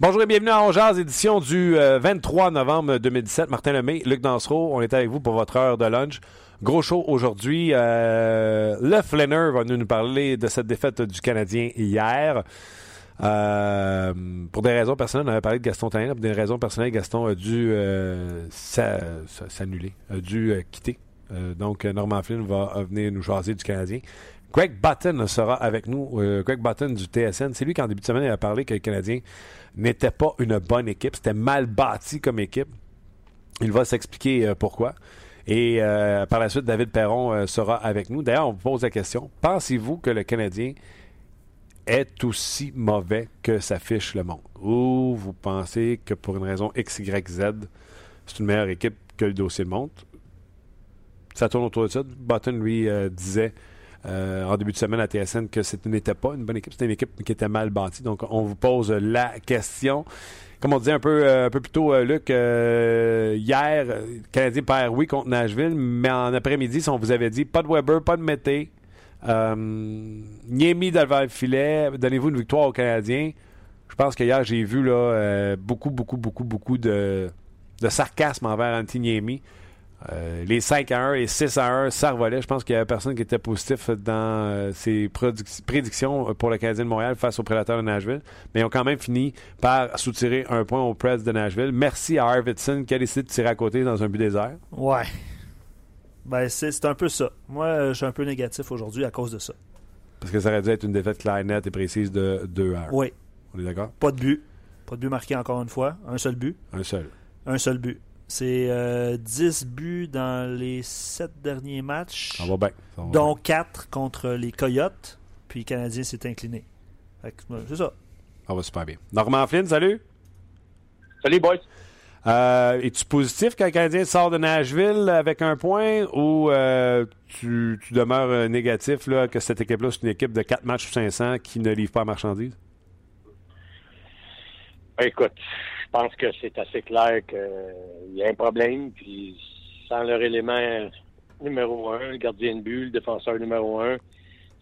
Bonjour et bienvenue à Ongeaz, édition du 23 euh, novembre 2017. Martin Lemay, Luc Dansereau, on est avec vous pour votre heure de lunch. Gros show aujourd'hui. Euh, le Flanner va nous parler de cette défaite du Canadien hier. Euh, pour des raisons personnelles, on avait parlé de Gaston Tanner. Pour des raisons personnelles, Gaston a dû s'annuler, a dû quitter. donc, Norman Flynn va venir nous jaser du Canadien. Greg Button sera avec nous. Greg Button du TSN. C'est lui qui, en début de semaine, a parlé que le Canadien n'était pas une bonne équipe. C'était mal bâti comme équipe. Il va s'expliquer euh, pourquoi. Et euh, par la suite, David Perron euh, sera avec nous. D'ailleurs, on vous pose la question. Pensez-vous que le Canadien est aussi mauvais que s'affiche le monde? Ou vous pensez que pour une raison X, Y, Z, c'est une meilleure équipe que le dossier le montre? Ça tourne autour de ça. Button, lui, disait euh, en début de semaine à TSN que ce n'était pas une bonne équipe, c'était une équipe qui était mal bâtie. Donc, on vous pose la question. Comme on disait un peu, euh, un peu plus tôt, euh, Luc, hier, le Canadien perd oui contre Nashville, mais en après-midi, si on vous avait dit pas de Weber, pas de Mété, euh, Niemi le filet, donnez-vous une victoire aux Canadiens. Je pense que hier, j'ai vu beaucoup, beaucoup, beaucoup, beaucoup de, sarcasme envers Antti euh, les 5 à 1 et 6 à 1, ça revolait. Je pense qu'il y avait personne qui était positif dans euh, ses prédictions pour le Canadien de Montréal face aux Prédateurs de Nashville. Mais ils ont quand même fini par soutirer un point aux Preds de Nashville. Merci à Arvidsson qui a décidé de tirer à côté dans un but désert. Ouais. Ben, c'est un peu ça. Moi, je suis un peu négatif aujourd'hui à cause de ça. Parce que ça aurait dû être une défaite claire, nette et précise de 2 à 1. Oui. On est d'accord? Pas de but. Pas de but marqué encore une fois. Un seul but. Un seul. Un seul but. C'est 10 euh, buts dans les 7 derniers matchs. Ça va bien. dont 4 contre les Coyotes. Puis le Canadien s'est incliné. C'est ça. Ça va super bien. Normand Flynn, salut. Salut, boys. Euh, Es-tu positif quand le Canadien sort de Nashville avec un point ou euh, tu, tu, demeures négatif là, que cette équipe-là, c'est une équipe de 4 matchs sur 500 qui ne livre pas à marchandises? Écoute, je pense que c'est assez clair qu'il y a un problème. Puis sans leur élément numéro un, le gardien de but, le défenseur numéro un,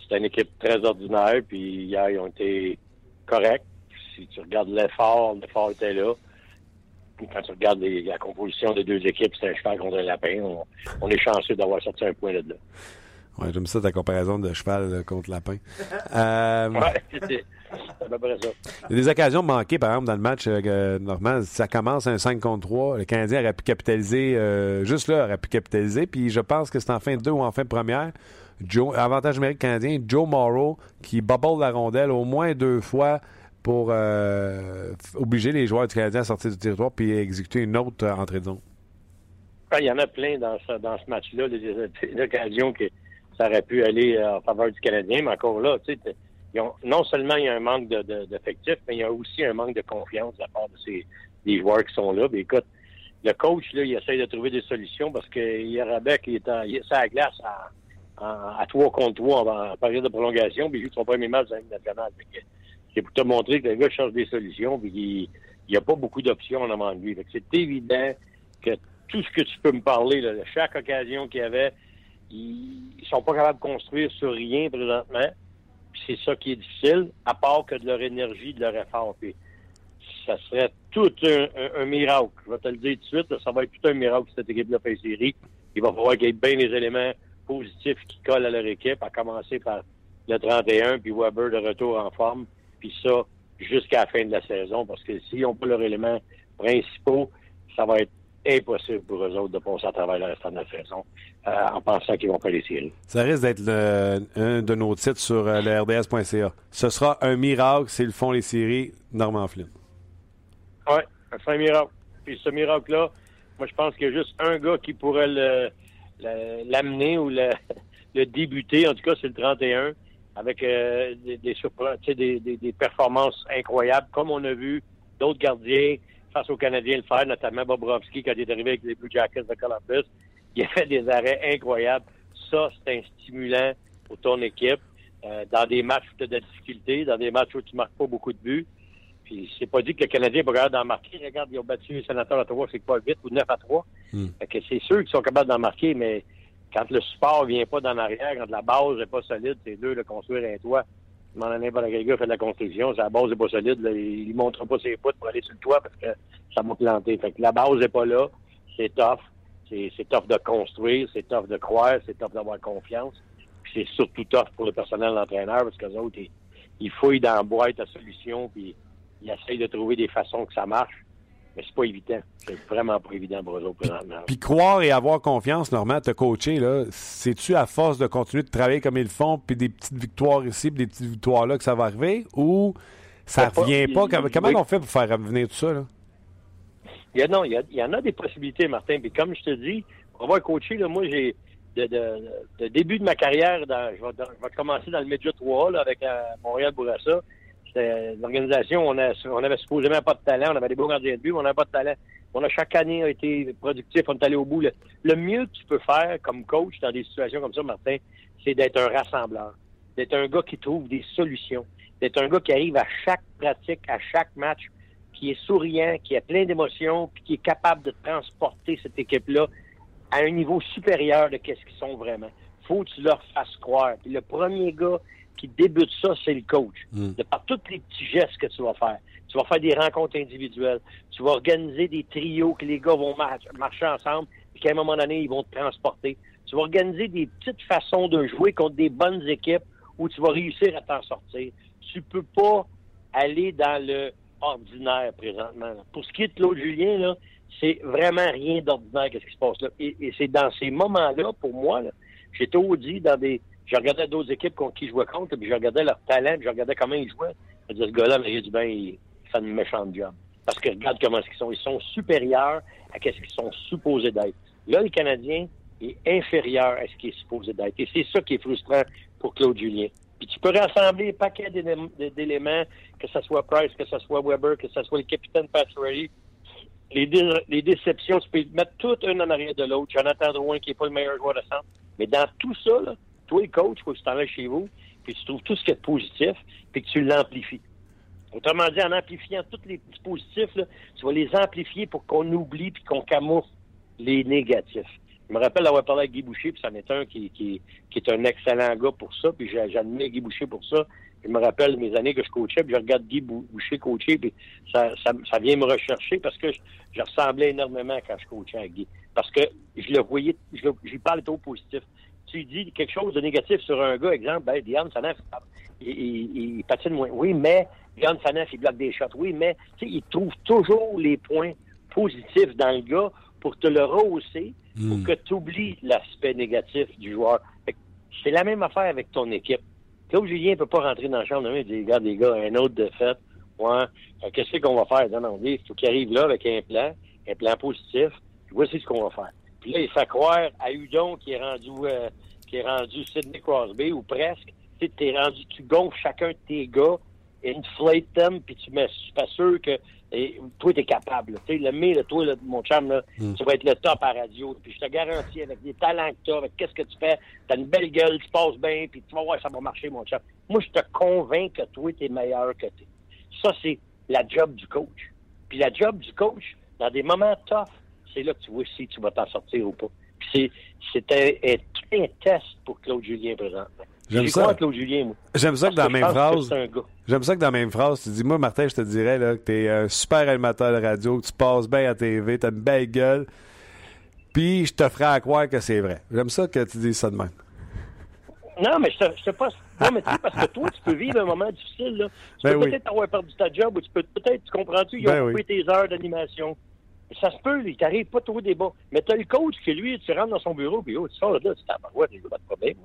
c'est une équipe très ordinaire. Puis hier, ils ont été corrects. Si tu regardes l'effort, l'effort était là. Puis quand tu regardes la composition des deux équipes, c'est un cheval contre un lapin. On, est chanceux d'avoir sorti un point là-dedans. Ouais, j'aime ça ta comparaison de cheval contre lapin. Euh... Ouais, il y a des occasions manquées, par exemple, dans le match euh, normal. Ça commence un 5 contre 3. Le Canadien aurait pu capitaliser, euh, juste là, aurait pu capitaliser. Puis je pense que c'est en fin de deux ou en fin de première. Joe, avantage numérique canadien, Joe Morrow, qui bubble la rondelle au moins deux fois pour euh, obliger les joueurs du Canadien à sortir du territoire puis exécuter une autre entrée de zone. Ah, il y en a plein dans ce, dans ce match-là, des, occasions que ça aurait pu aller en faveur du Canadien, mais encore là, tu sais, non seulement il y a un manque d'effectifs, mais il y a aussi un manque de confiance de la part de ces des joueurs qui sont là. Mais écoute, le coach, là, il essaye de trouver des solutions parce que Yarabek, il est, à, il est à la glace à, à, 3 contre 3 en, période de prolongation, puis il joue son premier match dans la nationale. C'est pour te montrer que le gars cherche des solutions, puis il n'y a pas beaucoup d'options en avant de lui. C'est évident que tout ce que tu peux me parler, là, chaque occasion qu'il y avait, ils, sont pas capables de construire sur rien présentement c'est ça qui est difficile, à part que de leur énergie, de leur effort. ça serait tout un, miracle. Je vais te le dire tout de suite, ça va être tout un miracle cette équipe-là fait série. Il va falloir qu'il y ait bien les éléments positifs qui collent à leur équipe, à commencer par le 31, puis Weber de retour en forme, puis ça jusqu'à la fin de la saison, parce que s'ils n'ont pas leurs éléments principaux, ça va être impossible pour eux autres de passer à travers le restant de la saison euh, en pensant qu'ils vont faire les séries. Ça risque d'être un de nos titres sur euh, le RDS.ca. Ce sera un miracle s'ils font les séries, Norman Flynn. Oui, c'est un miracle. Puis ce miracle-là, moi, je pense qu'il y a juste un gars qui pourrait l'amener ou le, débuter. En tout cas, c'est le 31 avec euh, des, des, des, des, performances incroyables, comme on a vu d'autres gardiens face aux Canadiens le faire, notamment Bobrovski quand il est arrivé avec les Blue Jackets de Columbus. Il a fait des arrêts incroyables. Ça, c'est un stimulant pour ton équipe. Euh, dans des matchs où tu as de la difficulté, dans des matchs où tu ne marques pas beaucoup de buts. Puis c'est pas dit que le Canadien va capable d'en marquer. Regarde, ils ont battu les sénateurs à 3, c'est quoi, 8 ou 9 à 3. Hmm. que c'est sûr qu'ils sont capables d'en marquer, mais quand le support vient pas d'en arrière, quand la base n'est pas solide, c'est dur de construire un toit. Demande n'importe quel gars fait de la construction, la base n'est pas solide, il ne montre pas ses poutres pour aller sur le toit parce que ça m'a planté. Fait que la base n'est pas là, c'est tough. C'est tough de construire, c'est tough de croire, c'est tough d'avoir confiance. C'est surtout tough pour le personnel d'entraîneur parce que les autres, ils, ils, fouillent dans la boîte à solution puis ils essayent de trouver des façons que ça marche. Mais c'est pas évident. C'est vraiment pas évident pour eux autres présentement. Puis croire et avoir confiance, Normand, te coacher, là, c'est-tu à force de continuer de travailler comme ils le font, puis des petites victoires ici, puis des petites victoires là que ça va arriver, ou ça revient pas? Comment, on fait pour faire revenir tout ça, là? Il y a, non, il y, en a des possibilités, Martin. Puis comme je te dis, pour avoir coaché, là, moi, j'ai de, début de ma carrière, dans, je, vais, commencer dans le Média 3 là, avec euh, Montréal Bourassa. L'organisation, on, on avait supposément pas de talent, on avait des beaux gardiens de but, mais on n'avait pas de talent. On a chaque année été productif, on est allé au bout. Le, mieux que tu peux faire comme coach dans des situations comme ça, Martin, c'est d'être un rassembleur, d'être un gars qui trouve des solutions, d'être un gars qui arrive à chaque pratique, à chaque match, qui est souriant, qui a plein d'émotions, puis qui est capable de transporter cette équipe-là à un niveau supérieur de qu'est-ce qu'ils sont vraiment. Faut que tu leur fasses croire. Puis le premier gars qui débute ça, c'est le coach. Hmm. De par tous les petits gestes que tu vas faire. Tu vas faire des rencontres individuelles. Tu vas organiser des trios que les gars vont marcher ensemble et qu'à un moment donné, ils vont te transporter. Tu vas organiser des petites façons de jouer contre des bonnes équipes où tu vas réussir à t'en sortir. Tu peux pas aller dans le ordinaire présentement. Pour ce qui est de Claude Julien, là, c'est vraiment rien d'ordinaire qu'est-ce qui se passe là. Et, c'est dans ces moments-là, pour moi, j'ai tout dit dans des. Je regardais d'autres équipes contre qui je jouais contre, puis je regardais leur talent, puis je regardais comment ils jouaient. Je disais, ce gars-là, mais du bien, il fait une méchante job. Parce que regarde comment ils sont. Ils sont supérieurs à ce qu'ils sont supposés d'être. Là, le Canadien est inférieur à ce qu'il est supposé d'être. Et c'est ça qui est frustrant pour Claude Julien. Puis tu peux rassembler un paquet d'éléments, que ce soit Price, que ce soit Weber, que ce soit le capitaine Patrick. Les, les déceptions, tu peux mettre tout un en arrière de l'autre. Jonathan Drouin, qui n'est pas le meilleur joueur de centre. Mais dans tout ça, là, toi, le coach, faut que tu t'en chez vous, puis tu trouves tout ce qui est positif, puis que tu l'amplifies. Autrement dit, en amplifiant tous les petits positifs, tu vas les amplifier pour qu'on oublie puis qu'on camoufle les négatifs. Je me rappelle d'avoir parlé avec Guy Boucher, puis c'en est un qui, est un excellent gars pour ça, puis j'admire Guy Boucher pour ça. Je me rappelle mes années que je coachais, puis je regarde Guy Boucher coacher, puis ça vient me rechercher parce que je, ressemblais énormément quand je coachais à Guy. Parce que je le voyais, je j'y parle trop positif. Tu dis quelque chose de négatif sur un gars, exemple, ben, Diane Sanef, il, il, il, patine moins. Oui, mais Diane Sanef, il bloque des shots. Oui, mais il trouve toujours les points positifs dans le gars pour te le rehausser, pour hmm. que tu oublies l'aspect négatif du joueur. C'est la même affaire avec ton équipe. Claude Julien ne peut pas rentrer dans la chambre et dire, regarde les gars, un autre de fait. Ouais, qu'est-ce qu'on va faire? Non, non, il faut qu'il arrive là avec un plan, un plan positif. Voici ce qu'on va faire. Puis là, il fait croire à Udon qui est rendu euh, qui est rendu Sidney Crosby ou presque. Tu es rendu, tu gonfles chacun de tes gars, inflate them, puis tu mets, je suis pas sûr que et toi, tu es capable. Tu sais, le mais, toi, mon chum, là, mm. tu vas être le top à radio. Puis je te garantis, avec des talents que tu as, avec qu'est-ce que tu fais, tu as une belle gueule, tu passes bien, puis tu vas voir, ça va marcher, mon chum. Moi, je te convainc que toi, tu es meilleur que tu Ça, c'est la job du coach. Puis la job du coach, dans des moments tough, c'est là que tu vois si tu vas t'en sortir ou pas. Puis c'est un, un, test pour Claude Julien présentement. J'aime ça. Claude Julien, moi. J'aime ça que dans la même phrase. J'aime ça que dans la même phrase, tu dis, moi, Martin, je te dirais là, que t'es un super animateur de radio, que tu passes bien à TV, t'as une belle gueule, puis je te ferai à croire que c'est vrai. J'aime ça que tu dises ça de même. Non, mais je te, je te passe. Non, mais tu sais, parce que toi, tu peux vivre un moment difficile, là. Tu Ben peux oui. peut-être avoir perdu ta job ou tu peux peut-être, tu comprends-tu, ils ont Ben coupé oui. tes heures d'animation. Ça se peut, il t'arrive pas trop des bas. Mais t'as le coach que lui, tu rentres dans son bureau, puis oh, tu sors là, tu t'abarouettes, il n'y a pas de problème.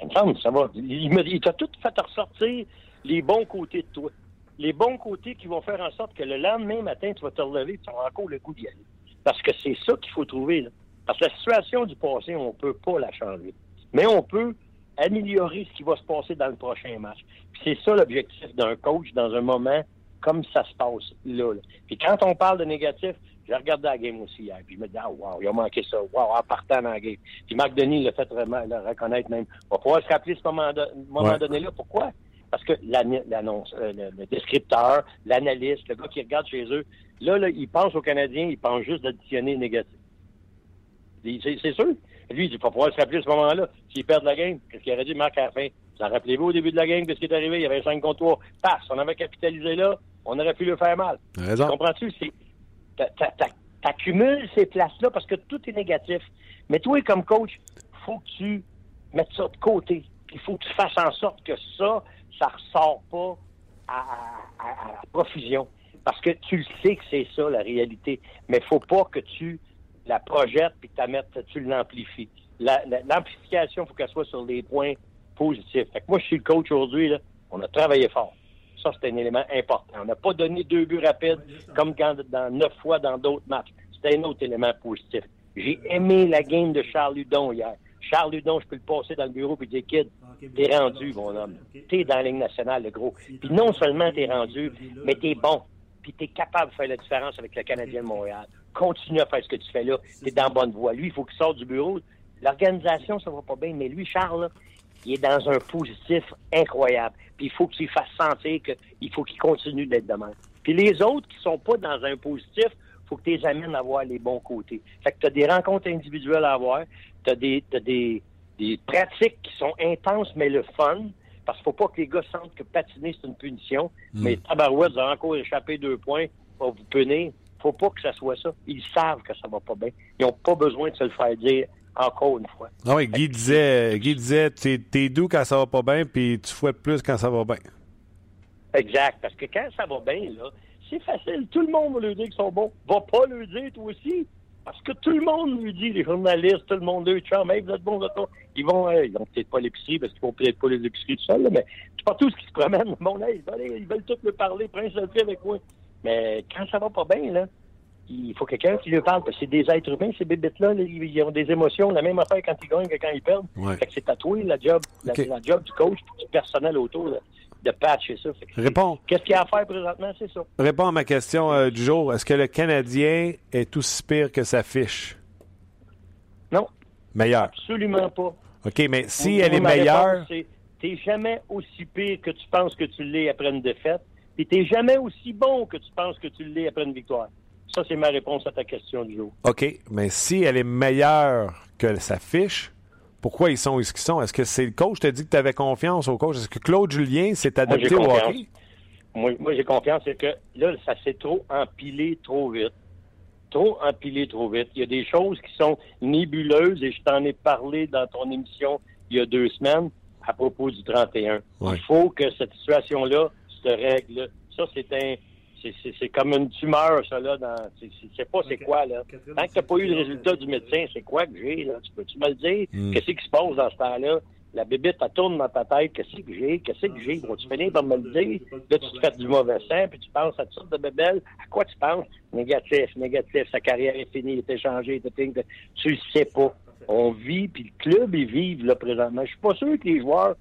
Il me semble, ça va. Il, t'a tout fait ressortir les bons côtés de toi. Les bons côtés qui vont faire en sorte que le lendemain matin, tu vas te relever et tu auras encore le goût d'y aller. Parce que c'est ça qu'il faut trouver. Là. Parce que la situation du passé, on ne peut pas la changer. Mais on peut améliorer ce qui va se passer dans le prochain match. C'est ça l'objectif d'un coach dans un moment comme ça se passe là, là. Puis quand on parle de négatif, j'ai regardé la game aussi hier, puis je me dis, ah, wow, il a manqué ça, wow, en partant dans la game. Puis Marc Denis l'a fait vraiment le reconnaître même. On va pouvoir se rappeler ce moment, de- moment Ouais. donné-là. Pourquoi? Parce que l'ann- l'annonce, euh, le, le descripteur, l'analyste, le gars qui regarde chez eux, là, là, il pense aux Canadiens, il pense juste d'additionner négatif. C'est sûr. Lui, il va pouvoir se rappeler ce moment-là. S'il perd la game, qu'est-ce qu'il aurait dit, Marc, à la fin? Vous en rappelez-vous au début de la game, qu'est-ce qui est arrivé? Il y avait 5 contre 3. Passe, on avait capitalisé là, on aurait pu le faire mal. Raison. Comprends-tu? T'accumules ces places-là parce que tout est négatif. Mais toi, comme coach, faut que tu mettes ça de côté. Il faut que tu fasses en sorte que ça, ça ressort pas à, à- profusion. Parce que tu le sais que c'est ça, la réalité. Mais faut pas que tu la projettes puis que tu l'amplifies. La- la- l'amplification, faut qu'elle soit sur des points positifs. Fait que moi, je suis le coach aujourd'hui, là. On a travaillé fort. Ça, c'est un élément important. On n'a pas donné deux buts rapides comme dans neuf fois dans d'autres matchs. C'était un autre élément positif. J'ai aimé la game de Charles Ludon hier. Charles Ludon, je peux le passer dans le bureau et dire, kid, t'es rendu, mon homme. T'es dans la ligne nationale, le gros. Puis non seulement t'es rendu, mais t'es bon. Puis t'es capable de faire la différence avec le Canadien de Montréal. Continue à faire ce que tu fais là. T'es dans la bonne voie. Lui, il faut qu'il sorte du bureau. L'organisation, ça va pas bien, mais lui, Charles, là, il est dans un positif incroyable. Puis il faut qu'il fasse sentir qu'il faut qu'il continue d'être de même. Puis les autres qui sont pas dans un positif, faut que tu les amènes à voir les bons côtés. Fait que tu as des rencontres individuelles à avoir, tu as des, t'as des, des pratiques qui sont intenses, mais le fun. Parce qu'il faut pas que les gars sentent que patiner, c'est une punition. Mais Tabarouette, vous avez encore échappé deux points, va vous punir. faut pas que ça soit ça. Ils savent que ça va pas bien. Ils n'ont pas besoin de se le faire dire encore une fois. Ah oui, Guy disait, Guy disait t'es, t'es doux quand ça va pas bien, puis tu fouettes plus quand ça va bien. Exact. Parce que quand ça va bien, là, c'est facile. Tout le monde va leur dire qu'ils sont bons. Va pas leur dire, toi aussi. Parce que tout le monde lui dit, les journalistes, tout le monde, eux, chum, hey, vous êtes bons, vous êtes bons. Ils vont, euh, ils vont peut-être pas l'épicerie parce qu'ils vont peut-être pas les épiceries tout seuls, là, mais partout ce qui se promènent, bon, là, ils veulent, ils veulent tous le parler, prince le fait avec moi. Mais quand ça va pas bien, là, il faut quelqu'un qui lui parle, parce que c'est des êtres humains, ces bébites-là, là, ils ont des émotions, la même affaire quand ils gagnent que quand ils perdent. Ouais. Fait que c'est tatoué, la job, la, job du coach, du personnel autour, là, de patcher ça. Fait que c'est- Réponds. Qu'est-ce qu'il y a à faire présentement, c'est ça. Réponds à ma question euh, du jour. Est-ce que le Canadien est aussi pire que sa fiche? Non, Meilleur. absolument pas. OK, mais si elle est meilleure, T'es jamais aussi pire que tu penses que tu l'es après une défaite, puis t'es jamais aussi bon que tu penses que tu l'es après une victoire. Ça, c'est ma réponse à ta question du jour. OK, mais si elle est meilleure que sa fiche, pourquoi ils sont où ils sont? Est-ce que c'est le coach? Qui t'a dit que tu avais confiance au coach? Est-ce que Claude Julien s'est Moi, adapté j'ai au confiance. hockey? Moi, moi, j'ai confiance, c'est que là, ça s'est trop empilé trop vite. Trop empilé trop vite. Il y a des choses qui sont nébuleuses et je t'en ai parlé dans ton émission il y a deux semaines à propos du 31. Ouais. Il faut que cette situation-là se règle. Ça, c'est un. C'est- comme une tumeur, ça, là. Dans, c'est- c'est- pas c'est quoi, là. Tant que t'as pas eu le résultat du médecin, c'est quoi que j'ai, là? Tu peux-tu me le dire? Mm. Qu'est-ce qui se passe dans ce temps-là? La bébite, elle tourne dans ta tête. Qu'est-ce que j'ai? Qu'est-ce que j'ai? Bon, tu finis par me le dire? Là, tu te fais du mauvais sang, puis tu penses à toutes sortes de bébelles. À quoi tu penses? Négatif, négatif. Sa carrière est finie, il est échangé. Tu le sais pas. On vit, puis le club, ils vivent, là, présentement. Je suis pas sûr que les joueurs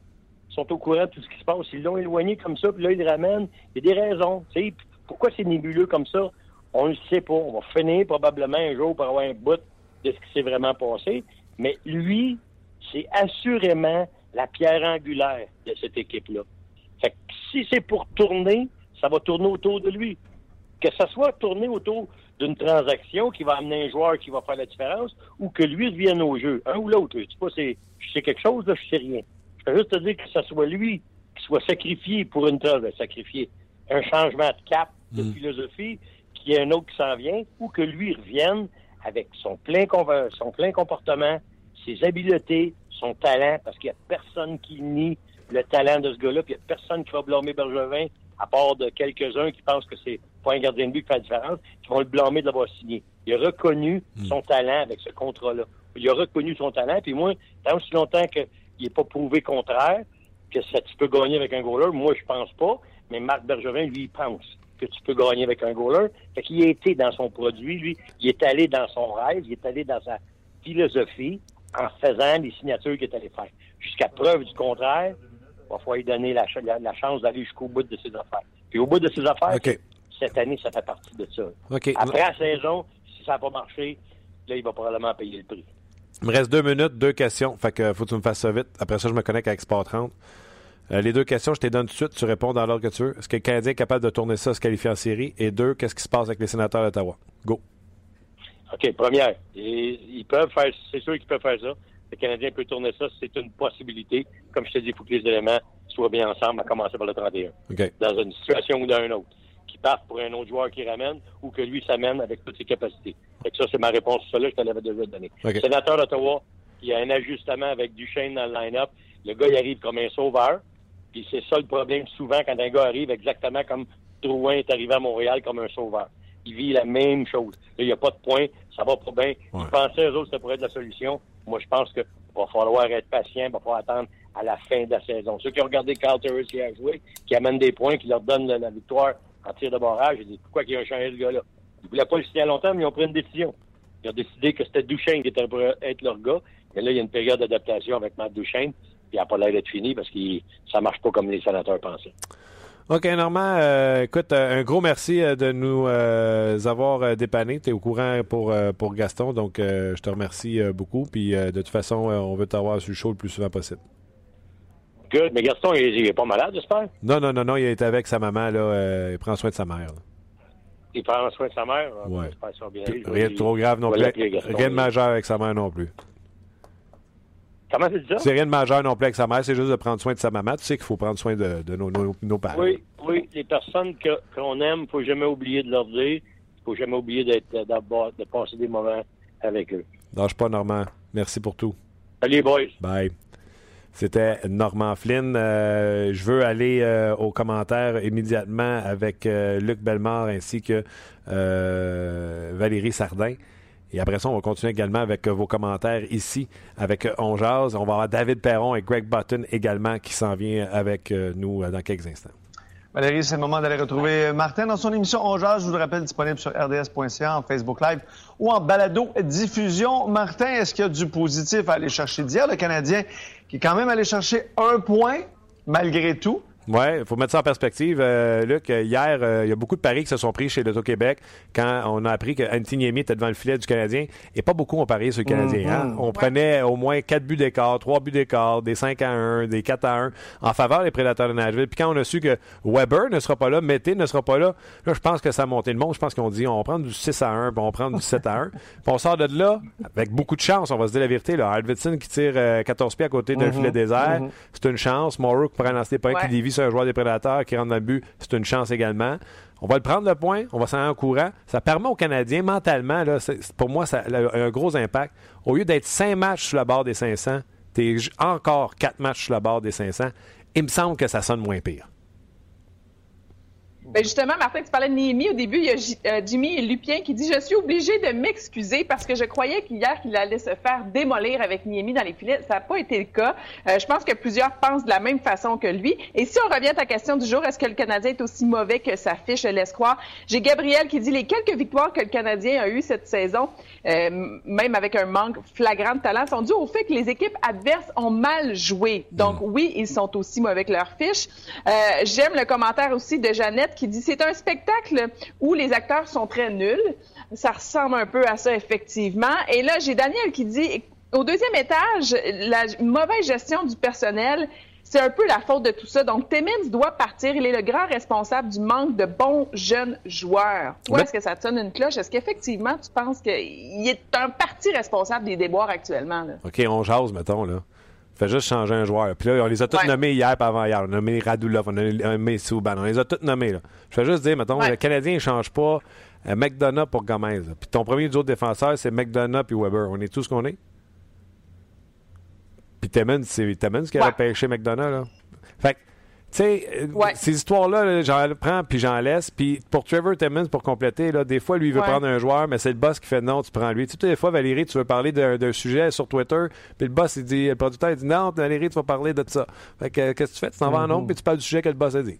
sont au courant de tout ce qui se passe. Ils l'ont éloigné comme ça, puis là, ils le ramènent. Il y a des raisons. Tu sais, pourquoi c'est nébuleux comme ça? On ne sait pas. On va finir probablement un jour par avoir un bout de ce qui s'est vraiment passé. Mais lui, c'est assurément la pierre angulaire de cette équipe-là. Fait que si c'est pour tourner, ça va tourner autour de lui. Que ça soit tourné autour d'une transaction qui va amener un joueur qui va faire la différence ou que lui revienne au jeu. Un ou l'autre. Je sais pas, c'est, je sais quelque chose, là, je sais rien. Je veux juste te dire que ce soit lui qui soit sacrifié pour une tâche, sacrifier un changement de cap, de Mm. philosophie, qu'il y ait un autre qui s'en vient, ou que lui revienne avec son plein, conv- son plein comportement, ses habiletés, son talent, parce qu'il n'y a personne qui nie le talent de ce gars-là, puis il n'y a personne qui va blâmer Bergevin, à part de quelques-uns qui pensent que c'est pas un gardien de but qui fait la différence, qui vont le blâmer de l'avoir signé. Il a reconnu son talent avec ce contrat-là. Il a reconnu son talent, puis moi, tant aussi longtemps qu'il n'est pas prouvé contraire, que ça, tu peux gagner avec un goaler, moi, je pense pas, mais Marc Bergevin, lui, il pense que tu peux gagner avec un goaler. Fait qu'il a été dans son produit, lui, il est allé dans son rêve, il est allé dans sa philosophie en faisant les signatures qu'il est allé faire. Jusqu'à preuve du contraire, il va falloir lui donner la, ch- la- la chance d'aller jusqu'au bout de ses affaires. Puis au bout de ses affaires, cette année, ça fait partie de ça. Après la saison, si ça n'a pas marché, là, il va probablement payer le prix. Il me reste deux minutes, deux questions. Fait que faut que tu me fasses ça vite. Après ça, je me connecte avec Sport 30. Euh, les deux questions, je te les donne tout de suite. Tu réponds dans l'ordre que tu veux. Est-ce que le Canadien est capable de tourner ça, se qualifier en série? Et deux, qu'est-ce qui se passe avec les sénateurs d'Ottawa? Go. OK, première. Et, ils peuvent faire, c'est sûr qu'ils peuvent faire ça. Le Canadien peut tourner ça, c'est une possibilité. Comme je te dis, il faut que les éléments soient bien ensemble, à commencer par le 31. OK. Dans une situation ou dans une autre. Qui parte pour un autre joueur qui ramène ou que lui s'amène avec toutes ses capacités. Fait que ça, c'est ma réponse sur ça là, je te l'avais déjà donné. OK. Sénateur d'Ottawa, il y a un ajustement avec Duchesne dans le line-up. Le gars, il arrive comme un sauveur. Puis c'est ça le problème souvent quand un gars arrive exactement comme Drouin est arrivé à Montréal comme un sauveur. Il vit la même chose. Là, il n'y a pas de point, ça va pas bien. Ouais. Ils pensaient, eux autres, que ça pourrait être la solution. Moi, je pense qu'il va falloir être patient, il va falloir attendre à la fin de la saison. Ceux qui ont regardé Carl Turris qui a joué, qui amène des points, qui leur donnent la, la victoire en tir de barrage, ils disent pourquoi ils ont changé ce gars-là? Ils voulaient pas le signer à longtemps, mais ils ont pris une décision. Ils ont décidé que c'était Duchesne qui était pour être leur gars. Mais là, il y a une période d'adaptation avec Matt Duchesne, il n'a pas l'air d'être fini parce que ça marche pas comme les sénateurs pensaient. OK, Normand, euh, écoute, euh, un gros merci euh, de nous euh, avoir dépanné. Tu es au courant pour, pour Gaston, donc euh, je te remercie beaucoup. Puis de toute façon, on veut t'avoir sur le show le plus souvent possible. Good. Mais Gaston, il, il est pas malade, j'espère? Non, non, non, non, il est avec sa maman, là. il prend soin de sa mère. là. Il prend soin de sa mère? Ah, Ouais. Bien Puis, Rien de trop grave non plus. Rien de majeur avec sa mère non plus. Comment dis ça? C'est rien de majeur non plus avec sa mère, c'est juste de prendre soin de sa maman. Tu sais qu'il faut prendre soin de, de nos, nos, nos parents. Oui, oui. Les personnes qu'on aime, il ne faut jamais oublier de leur dire. Il faut jamais oublier d'être, de passer des moments avec eux. Lâche pas, Normand. Merci pour tout. Salut, boys. Bye. C'était Normand Flynn. Euh, je veux aller euh, aux commentaires immédiatement avec euh, Luc Bellemare ainsi que Valérie Sardin. Et après ça, on va continuer également avec euh, vos commentaires ici avec euh, On. On va avoir David Perron et Greg Button également qui s'en vient avec euh, nous dans quelques instants. Valérie, c'est le moment d'aller retrouver Martin dans son émission On. Je vous le rappelle, disponible sur rds.ca, en Facebook Live ou en balado diffusion. Martin, est-ce qu'il y a du positif à aller chercher d'hier? Le Canadien qui est quand même allé chercher un point malgré tout. Oui, il faut mettre ça en perspective. Euh, Luc, euh, hier, euh, il y a beaucoup de paris qui se sont pris chez l'Auto-Québec quand on a appris que Anthony Niemi était devant le filet du Canadien. Et pas beaucoup ont parié sur le Canadien. hein? On prenait au moins 4 buts d'écart, 3 buts d'écart, des 5 à 1, des 4 à 1 en faveur des prédateurs de Nashville. Puis quand on a su que Weber ne sera pas là, Mété ne sera pas là, là, je pense que ça a monté le monde. Je pense qu'on dit on va prendre du 6 à 1, puis on va prendre du 7 à 1. Puis on sort de là avec beaucoup de chance, on va se dire la vérité. Là. Alvidson qui tire euh, 14 pieds à côté d'un filet désert, c'est une chance. Morrow qui prend un lancer des points, Ouais. qui dévie un joueur des prédateurs, qui rentre dans le but, c'est une chance également. On va le prendre le point, on va s'en aller en courant. Ça permet aux Canadiens, mentalement, pour moi, ça a un gros impact. Au lieu d'être 5 matchs sur la barre des 500, t'es j- encore 4 matchs sur la barre des 500. Il me semble que ça sonne moins pire. Ben justement, Martin, tu parlais de Néhémie au début. Il y a J- euh, Jimmy Lupien qui dit Je suis obligé de m'excuser parce que je croyais qu'hier qu'il allait se faire démolir avec Néhémie dans les filets. Ça n'a pas été le cas. Euh, je pense que plusieurs pensent de la même façon que lui. Et si on revient à ta question du jour, est-ce que le Canadien est aussi mauvais que sa fiche laisse croire? J'ai Gabriel qui dit Les quelques victoires que le Canadien a eues cette saison, euh, même avec un manque flagrant de talent, sont dues au fait que les équipes adverses ont mal joué. Donc, oui, ils sont aussi mauvais que leur fiche. J'aime le commentaire aussi de Jeannette qui dit c'est un spectacle où les acteurs sont très nuls. Ça ressemble un peu à ça, effectivement. Et là, j'ai Daniel qui dit au deuxième étage, la mauvaise gestion du personnel. C'est un peu la faute de tout ça. Donc, Timmins doit partir. Il est le grand responsable du manque de bons jeunes joueurs. Toi, est-ce que ça te sonne une cloche? Est-ce qu'effectivement, tu penses qu'il est un parti responsable des déboires actuellement? Là? OK, on jase, mettons, là. Fais juste changer un joueur. Puis là, on les a tous Ouais. nommés hier et avant-hier. On a nommé Radulov, on a nommé Souban. On les a tous nommés. Là. Je fais juste dire, mettons, Ouais. le Canadien ne change pas euh, McDonough pour Gomez. là. Puis ton premier duo de défenseurs, c'est McDonough et Weber. On est tous ce qu'on est. Puis Timmons, c'est Timmons qui Ouais. avait pêché McDonough. Là. Fait que, sais, euh, Ouais. ces histoires-là, là, j'en prends puis j'en laisse. Puis pour Trevor Timmons, pour compléter, là, des fois, lui, il veut Ouais. prendre un joueur, mais c'est le boss qui fait non, tu prends lui. Tu sais, des fois, Valérie, tu veux parler d'un sujet sur Twitter, puis le boss, il dit, le producteur, il dit non, Valérie, tu vas parler de ça. Fait que, qu'est-ce que tu fais? Tu t'en vas en nombre, puis tu parles du sujet que le boss a dit.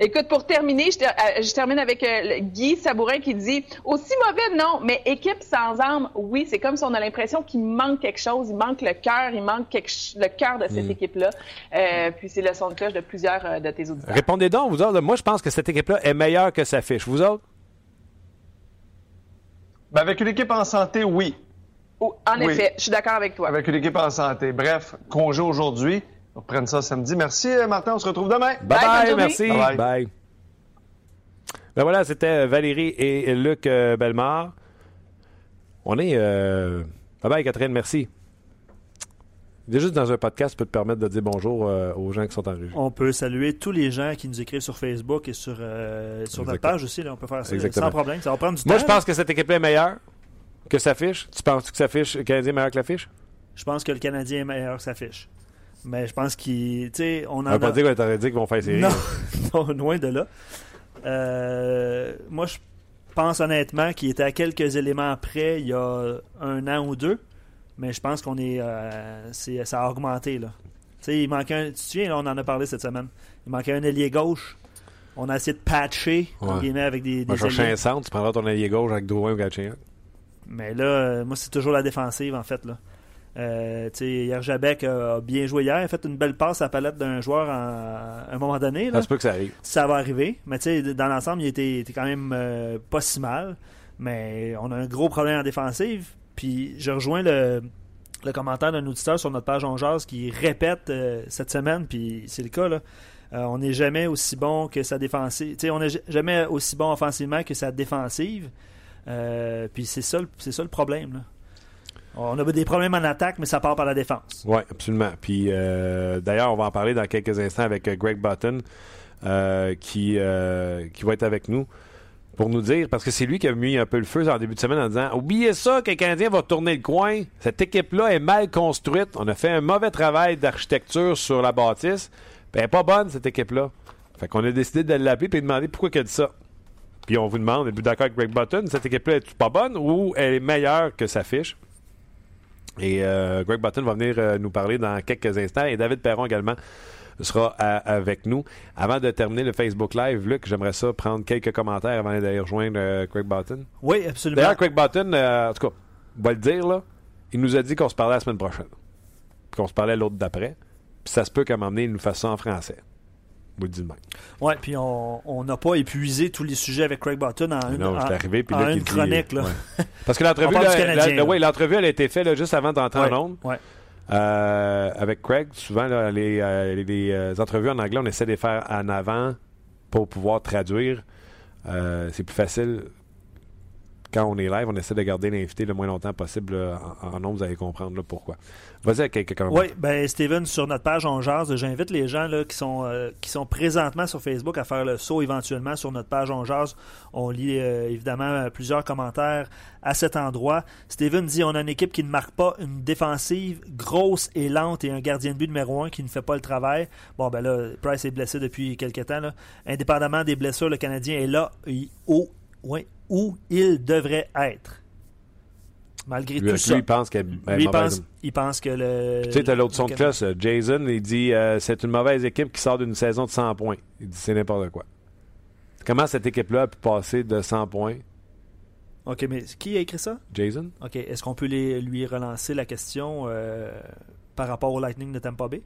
Écoute, pour terminer, je, euh, je termine avec euh, Guy Sabourin qui dit aussi mauvais, non, mais équipe sans âme, oui, c'est comme si on a l'impression qu'il manque quelque chose, il manque le cœur, il manque quelque le cœur de cette Mm. équipe-là. Euh, puis c'est le son de cloche de plusieurs euh, de tes auditeurs. Répondez donc, vous autres. là. Moi, je pense que cette équipe-là est meilleure que sa fiche. Vous autres? Ben, avec une équipe en santé, oui. Oh, en Oui. effet, je suis d'accord avec toi. Avec une équipe en santé. Bref, congé aujourd'hui. On reprenne ça samedi. Merci, euh, Martin. On se retrouve demain. Bye Bye, bonne bye, journée. merci. Bye. Bye. Ben voilà, c'était Valérie et Luc euh, Bellemare. On est. euh, Bye bye, Catherine, merci. Déjà, juste dans un podcast, tu peux te permettre de dire bonjour euh, aux gens qui sont en régie. On peut saluer tous les gens qui nous écrivent sur Facebook et sur, euh, sur notre page aussi. Là, on peut faire ça Exactement. sans problème. Ça va prendre du Moi, temps. je pense que cette équipe est meilleure que sa fiche. Tu penses que sa fiche, le Canadien est meilleur que la fiche? Je pense que le Canadien est meilleur que sa fiche. Mais je pense qu'il. Tu sais, on en va pas a- dire qu'on t'aurait dit qu'ils vont faire série. Non, non, loin de là. Euh, moi, je pense honnêtement qu'il était à quelques éléments près il y a un an ou deux. Mais je pense qu'on est, euh, Ça a augmenté. Là. Tu sais, il manquait un. Tu te souviens, là, on en a parlé cette semaine. Il manquait un ailier gauche. On a essayé de patcher, Ouais. guillemets, avec des, des chercher un centre, tu prendras ton allié gauche avec Drouin ou Gatching. Mais là, euh, moi, c'est toujours la défensive, en fait. Là. Euh, hier, Jabek a bien joué hier. Il a fait une belle passe à la palette d'un joueur à un moment donné. Là. Ça se peut que ça arrive. ça va arriver. Mais dans l'ensemble, il était, quand même euh, pas si mal. Mais on a un gros problème en défensive. Puis je rejoins le, le commentaire d'un auditeur sur notre page On Jase qui répète euh, cette semaine, puis c'est le cas, là. On n'est jamais aussi bon que sa défensive. On n'est jamais aussi bon offensivement que sa défensive. Puis c'est ça, le- c'est ça le problème. Là. On a des problèmes en attaque, mais ça part par la défense. Oui, absolument. Puis euh, d'ailleurs, on va en parler dans quelques instants avec euh, Greg Button, euh, qui, euh, qui va être avec nous pour nous dire, parce que c'est lui qui a mis un peu le feu en début de semaine en disant Oubliez ça, que Canadien va tourner le coin. Cette équipe-là est mal construite. On a fait un mauvais travail d'architecture sur la bâtisse. Elle n'est pas bonne, cette équipe-là. Fait qu'on a décidé de l'appeler et de demander pourquoi a dit ça. Puis on vous demande, êtes-vous d'accord avec Greg Button? Cette équipe-là est pas bonne ou elle est meilleure que sa fiche? Et euh, Greg Button va venir euh, nous parler dans quelques instants. Et David Perron également sera à- avec nous. Avant de terminer le Facebook Live, Luc, j'aimerais ça prendre quelques commentaires avant d'aller rejoindre euh, Greg Button. Oui, absolument. D'ailleurs, Greg Button, euh, en tout cas, on va le dire, là, il nous a dit qu'on se parlait la semaine prochaine. Puis qu'on se parlait l'autre d'après. Puis ça se peut qu'à un moment donné, il nous fasse ça en français. Dis même. Ouais, puis on n'a pas épuisé tous les sujets avec Craig Button en une, non, en- arrivé, en là, une dit- chronique. Là. ouais. Parce que l'entrevue, ouais, elle a été faite là, juste avant d'entrer Ouais, en onde. ouais. Euh, avec Craig, souvent, là, les, euh, les- euh, entrevues en anglais, on essaie de les faire en avant pour pouvoir traduire. C'est plus facile quand on est live, on essaie de garder l'invité le moins longtemps possible en, ondes, vous allez comprendre pourquoi. Vas-y avec quelques commentaires. Oui, ben Steven, sur notre page On Jase, j'invite les gens là, qui, sont, euh, qui sont présentement sur Facebook à faire le saut éventuellement sur notre page On Jase. On lit euh, évidemment euh, plusieurs commentaires à cet endroit. Steven dit on a une équipe qui ne marque pas, une défensive grosse et lente et un gardien de but numéro un qui ne fait pas le travail. Bon, ben là, Price est blessé depuis quelques temps. Indépendamment des blessures, le Canadien est là il- ouais, où il devrait être. Malgré Lui, tout ça. lui, il pense qu'elle est Lui, il pense, il pense que le. Tu sais, t'as l'autre son de classe, Jason, il dit euh, c'est une mauvaise équipe qui sort d'une saison de 100 points. Il dit c'est n'importe quoi. Comment cette équipe-là a pu passer de 100 points, Ok, mais qui a écrit ça? Jason Ok, est-ce qu'on peut les- lui relancer la question euh, par rapport au Lightning de Tampa Bay? Tu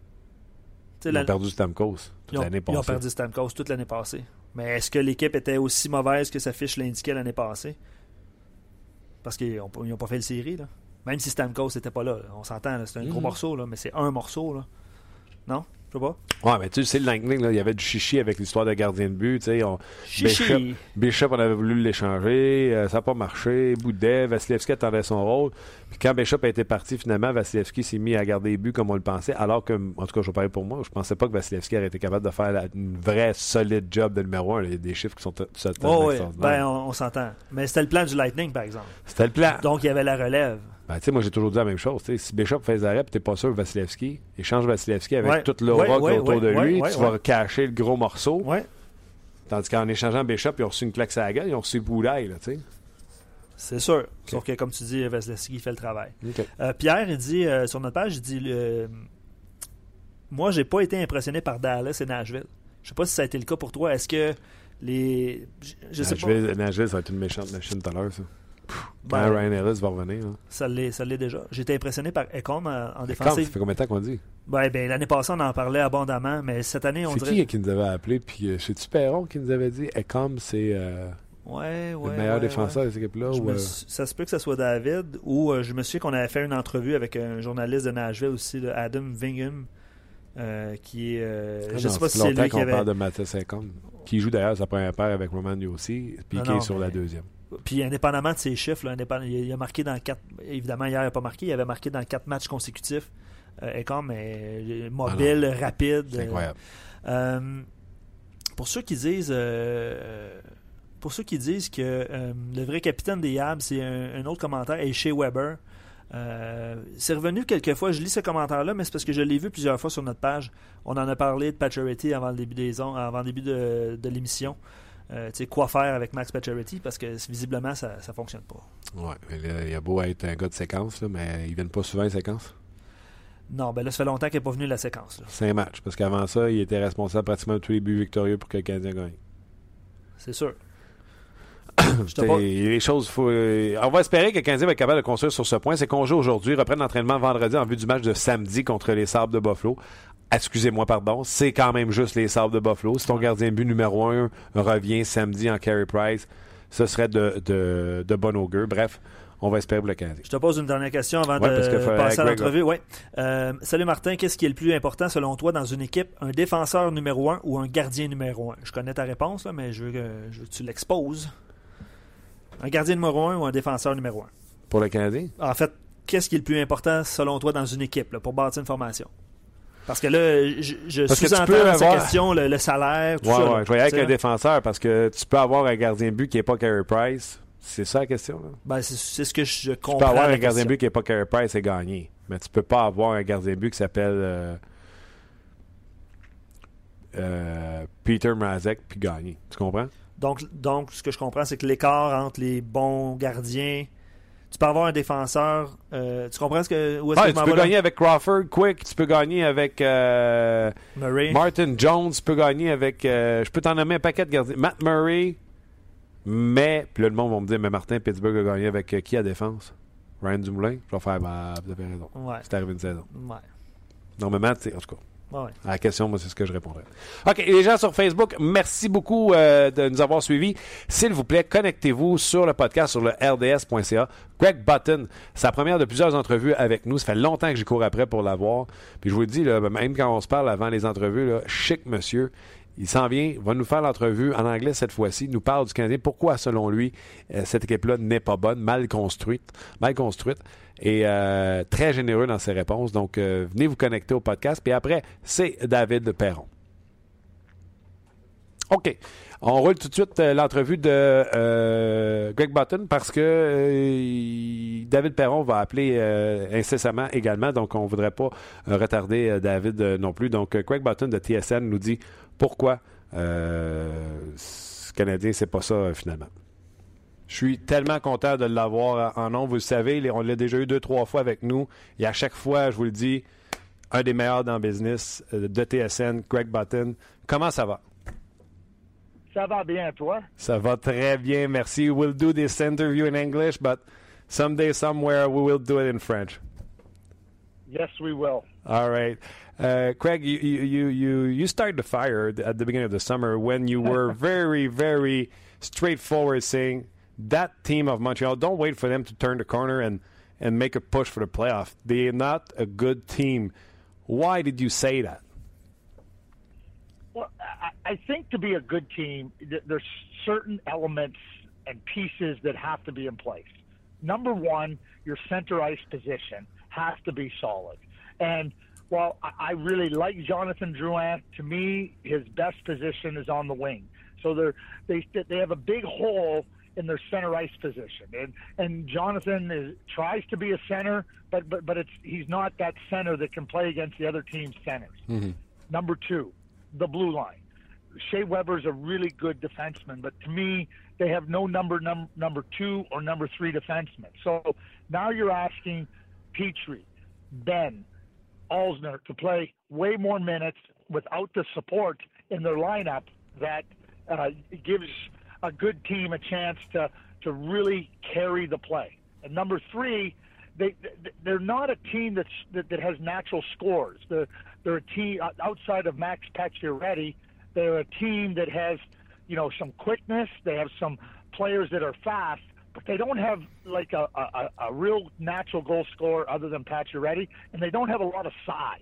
sais, Ils la- ont perdu Stamkos toute l'année ils ont passée. perdu Stamkos toute l'année passée. Mais est-ce que l'équipe était aussi mauvaise que sa fiche l'indiquait l'année passée? Parce qu'ils n'ont pas fait le série, là. Même si Stamkos n'était pas là. là. On s'entend, là, c'est un gros Mhm. morceau, là, mais c'est un morceau, là. Non? Je sais pas. Ouais, mais tu sais, le Lightning, il y avait du chichi avec l'histoire de gardien de but. Tu sais, on... Bishop, Bishop, on avait voulu l'échanger. euh, ça n'a pas marché. Boudet, Vasilevski attendait son rôle. Puis quand Bishop a été parti, finalement, Vasilevski s'est mis à garder les buts comme on le pensait. Alors que, en tout cas, je vais parler pour moi, je pensais pas que Vasilevski aurait été capable de faire la- une vraie solide job de numéro un. Il y a des chiffres qui sont Oh, oui. Ben, on, on s'entend. Mais c'était le plan du Lightning, par exemple. C'était le plan. Donc, il y avait la relève. Ben, tu sais, moi, j'ai toujours dit la même chose. Si Bishop fait les arrêts, tu n'es pas sûr Vasilevski, échange Vasilevski avec Ouais. toute l'aura Ouais, ouais, autour de lui. tu vas cacher le gros morceau. Tandis qu'en échangeant Bishop, ils ont reçu une claque à la gueule, ils ont reçu Boulaye, là, tu sais. C'est sûr. Sauf que, comme tu dis, Vasilevski fait le travail. Euh, Pierre, il dit euh, sur notre page, il dit euh, Moi, j'ai pas été impressionné par Dallas et Nashville. Je sais pas si ça a été le cas pour toi. Est-ce que les. Je, je sais pas. Nashville, Nashville, ça va être une méchante machine tout à l'heure, ça. Quand Ben, Ryan Ellis va revenir. Là. ça l'est ça l'est déjà. Été impressionné par Ecom euh, en Quand, ça fait combien de temps qu'on dit? Ben, ben, L'année passée, on en parlait abondamment, mais cette année, on C'est dirait. qui qui nous avait appelé? Puis euh, c'est-tu Perron qui nous avait dit Ecom, c'est euh, Ouais, ouais. le meilleur défenseur de cette équipe-là? Ou, Ça se peut que ce soit David, ou euh, je me souviens qu'on avait fait une entrevue avec un journaliste de Nashville aussi, de Adam Vingham, qui est. ah je non, sais pas si c'est lui qui qu'on avait. parle de Mathis Ecom, qui joue d'ailleurs sa première paire avec Roman Yossi, puis Non, qui est sur la deuxième. Puis indépendamment de ses chiffres, là, il, a, marqué dans quatre. Évidemment, hier, il n'a pas marqué. Il avait marqué dans quatre matchs consécutifs. Euh, et comme euh, mobile, rapide. C'est incroyable. Euh, pour ceux qui disent. euh, pour ceux qui disent que euh, le vrai capitaine des Habs, c'est un, un autre commentaire, est chez Weber. Euh, c'est revenu quelques fois. Je lis ce commentaire-là, mais c'est parce que je l'ai vu plusieurs fois sur notre page. On en a parlé de Pacioretty avant le début des on- avant le début de, de l'émission. Euh, quoi faire avec Max Pacioretty parce que visiblement ça ne fonctionne pas. Là, il a beau être un gars de séquence, là, mais ils viennent pas souvent les séquences? Non, ben là, ça fait longtemps qu'il n'est pas venu la séquence. C'est un match, parce qu'avant ça, il était responsable pratiquement de tous les buts victorieux pour que le Canadien gagne. C'est sûr. Pas- les choses, faut, euh, on va espérer que le Canadien va être capable de construire sur ce point. C'est qu'on joue aujourd'hui, reprenne l'entraînement vendredi en vue du match de samedi contre les Sabres de Buffalo. Excusez-moi, pardon, c'est quand même juste les Sabres de Buffalo. Si ton gardien but numéro un revient samedi en Carey Price, ce serait de, de, de bon augure. Bref, on va espérer pour le Canadien. Je te pose une dernière question avant Ouais, de que passer à l'entrevue. Ouais. Euh, salut Martin, qu'est-ce qui est le plus important selon toi dans une équipe? Un défenseur numéro un ou un gardien numéro un? Je connais ta réponse, là, mais je veux, que, je veux que tu l'exposes. Un gardien numéro un ou un défenseur numéro un? Pour le Canadien? En fait, qu'est-ce qui est le plus important selon toi dans une équipe là, pour bâtir une formation? Parce que là, je, je tu sous-entends dans sa avoir- question le, le salaire, tout Ouais, ça. ouais, là. je vais avec Tu un défenseur parce que tu peux avoir un gardien de but qui n'est pas Carey Price. C'est ça la question, là? ben, c'est, ce que je Tu comprends. peux avoir un gardien but qui n'est pas Carey Price et gagner. Mais tu peux pas avoir un gardien de but qui s'appelle euh, euh, Peter Mrazek puis gagner. Tu comprends? Donc, donc, ce que je comprends, c'est que l'écart entre les bons gardiens. Tu peux avoir un défenseur. euh, tu comprends ce que, où est-ce Ouais, que tu peux gagner avec Crawford, Quick, tu peux gagner avec euh, Murray. Martin Jones, tu peux gagner avec. euh, je peux t'en nommer un paquet de gardiens. Matt Murray, mais. Puis là, le monde va me dire, mais Martin, Pittsburgh a gagné avec euh, qui à défense? Ryan Dumoulin? Je vais faire, bah, vous avez raison. Ouais. C'est arrivé une saison. Ouais. Normalement, tu sais, en tout cas. Ouais. À la question, moi, c'est ce que je répondrais. OK, les gens sur Facebook, merci beaucoup euh, de nous avoir suivis. S'il vous plaît, connectez-vous sur le podcast sur le rds.ca. Greg Button, sa première de plusieurs entrevues avec nous. Ça fait longtemps que j'y cours après pour l'avoir. Puis je vous le dis, même quand on se parle avant les entrevues, chic monsieur. Il s'en vient, va nous faire l'entrevue en anglais cette fois-ci, nous parle du Canadien, pourquoi selon lui euh, cette équipe-là n'est pas bonne, mal construite, mal construite et euh, très généreux dans ses réponses. Donc euh, venez vous connecter au podcast. Puis après, c'est David Perron. OK. On roule tout de suite euh, l'entrevue de euh, Greg Button parce que euh, David Perron va appeler incessamment également, donc on ne voudrait pas retarder David non plus. Donc Greg Button de TSN nous dit pourquoi ce Canadien, c'est pas ça finalement. Je suis tellement content de l'avoir en nom. Vous le savez, on l'a déjà eu deux, trois fois avec nous. Et à chaque fois, je vous le dis, un des meilleurs dans le business de TSN, Greg Button. Comment ça va? Ça va bien, toi? Ça va très bien, merci. We'll do this interview in English, but someday, somewhere, we will do it in French. Yes, we will. All right. Uh, Craig, you, you, you, you, started the fire at the beginning of the summer when you were very, very straightforward saying that team of Montreal, don't wait for them to turn the corner and, and make a push for the playoff. They're not a good team. Why did you say that? I think to be a good team, there's certain elements and pieces that have to be in place. Number one, your center ice position has to be solid. And while I really like Jonathan Drouin, to me, his best position is on the wing. So they're, they they have a big hole in their center ice position, and and Jonathan is, tries to be a center, but but but it's he's not that center that can play against the other team's centers. Mm-hmm. Number two, the blue line. Shea Weber's a really good defenseman, but to me, they have no number num- number two or number three defenseman. So now you're asking Petrie, Ben, Alzner to play way more minutes without the support in their lineup that uh, gives a good team a chance to to really carry the play. And number three, they they're not a team that's that, that has natural scores. They're they're a team outside of Max Pacioretty they're a team that has, you know, some quickness. They have some players that are fast, but they don't have like a, a, a real natural goal scorer other than Pacioretty, and they don't have a lot of size.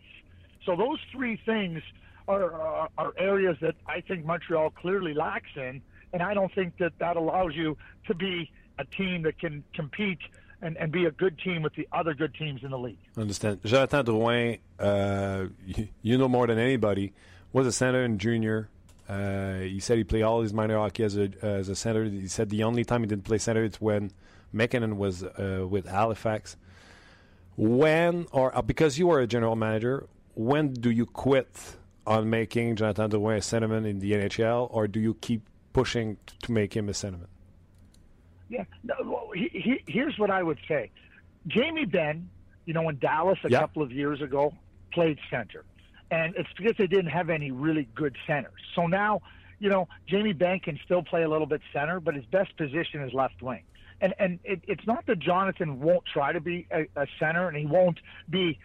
So those three things are, are, are areas that I think Montreal clearly lacks in, and I don't think that that allows you to be a team that can compete and, and be a good team with the other good teams in the league. I Understand. Jonathan Drouin, uh, you, you know more than anybody was a center in junior. Uh, he said he played all his minor hockey as a as a center. He said the only time he didn't play center is when McKinnon was uh, with Halifax. When or uh, because you were a general manager, when do you quit on making Jonathan Drouin a centerman in the NHL, or do you keep pushing to make him a centerman? Yeah, no, well, he, he, here's what I would say: Jamie Ben, you know, in Dallas a yeah. couple of years ago, played center and it's because they didn't have any really good centers. So now, you know, Jamie Benn can still play a little bit center, but his best position is left wing. And and it, it's not that Jonathan won't try to be a, a center and he won't be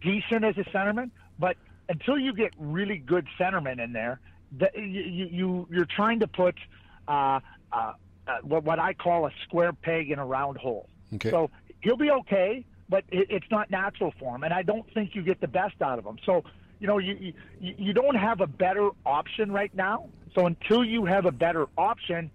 decent as a centerman, but until you get really good centermen in there, the, you, you you're trying to put uh, uh, uh, what what I call a square peg in a round hole. Okay. So he'll be okay, but it, it's not natural for him, and I don't think you get the best out of him. So you know, you, you you don't have a better option right now. So until you have a better option,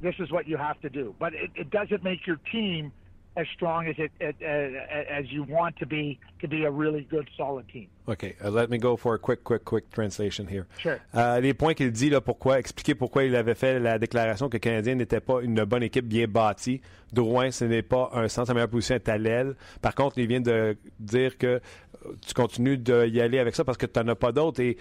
this is what you have to do. But it, it doesn't make your team as strong as it, it uh, as you want to be to be a really good solid team. OK. Uh, let me go for a quick, quick, quick translation here. Sure. Uh, les points qu'il dit, là, pourquoi, expliquer pourquoi il avait fait la déclaration que le Canadien n'était pas une bonne équipe bien bâtie. Drouin, ce n'est pas un centre, sa meilleure position est à l'aile. Par contre, il vient de dire que tu continues d'y aller avec ça parce que tu n'en as pas d'autres et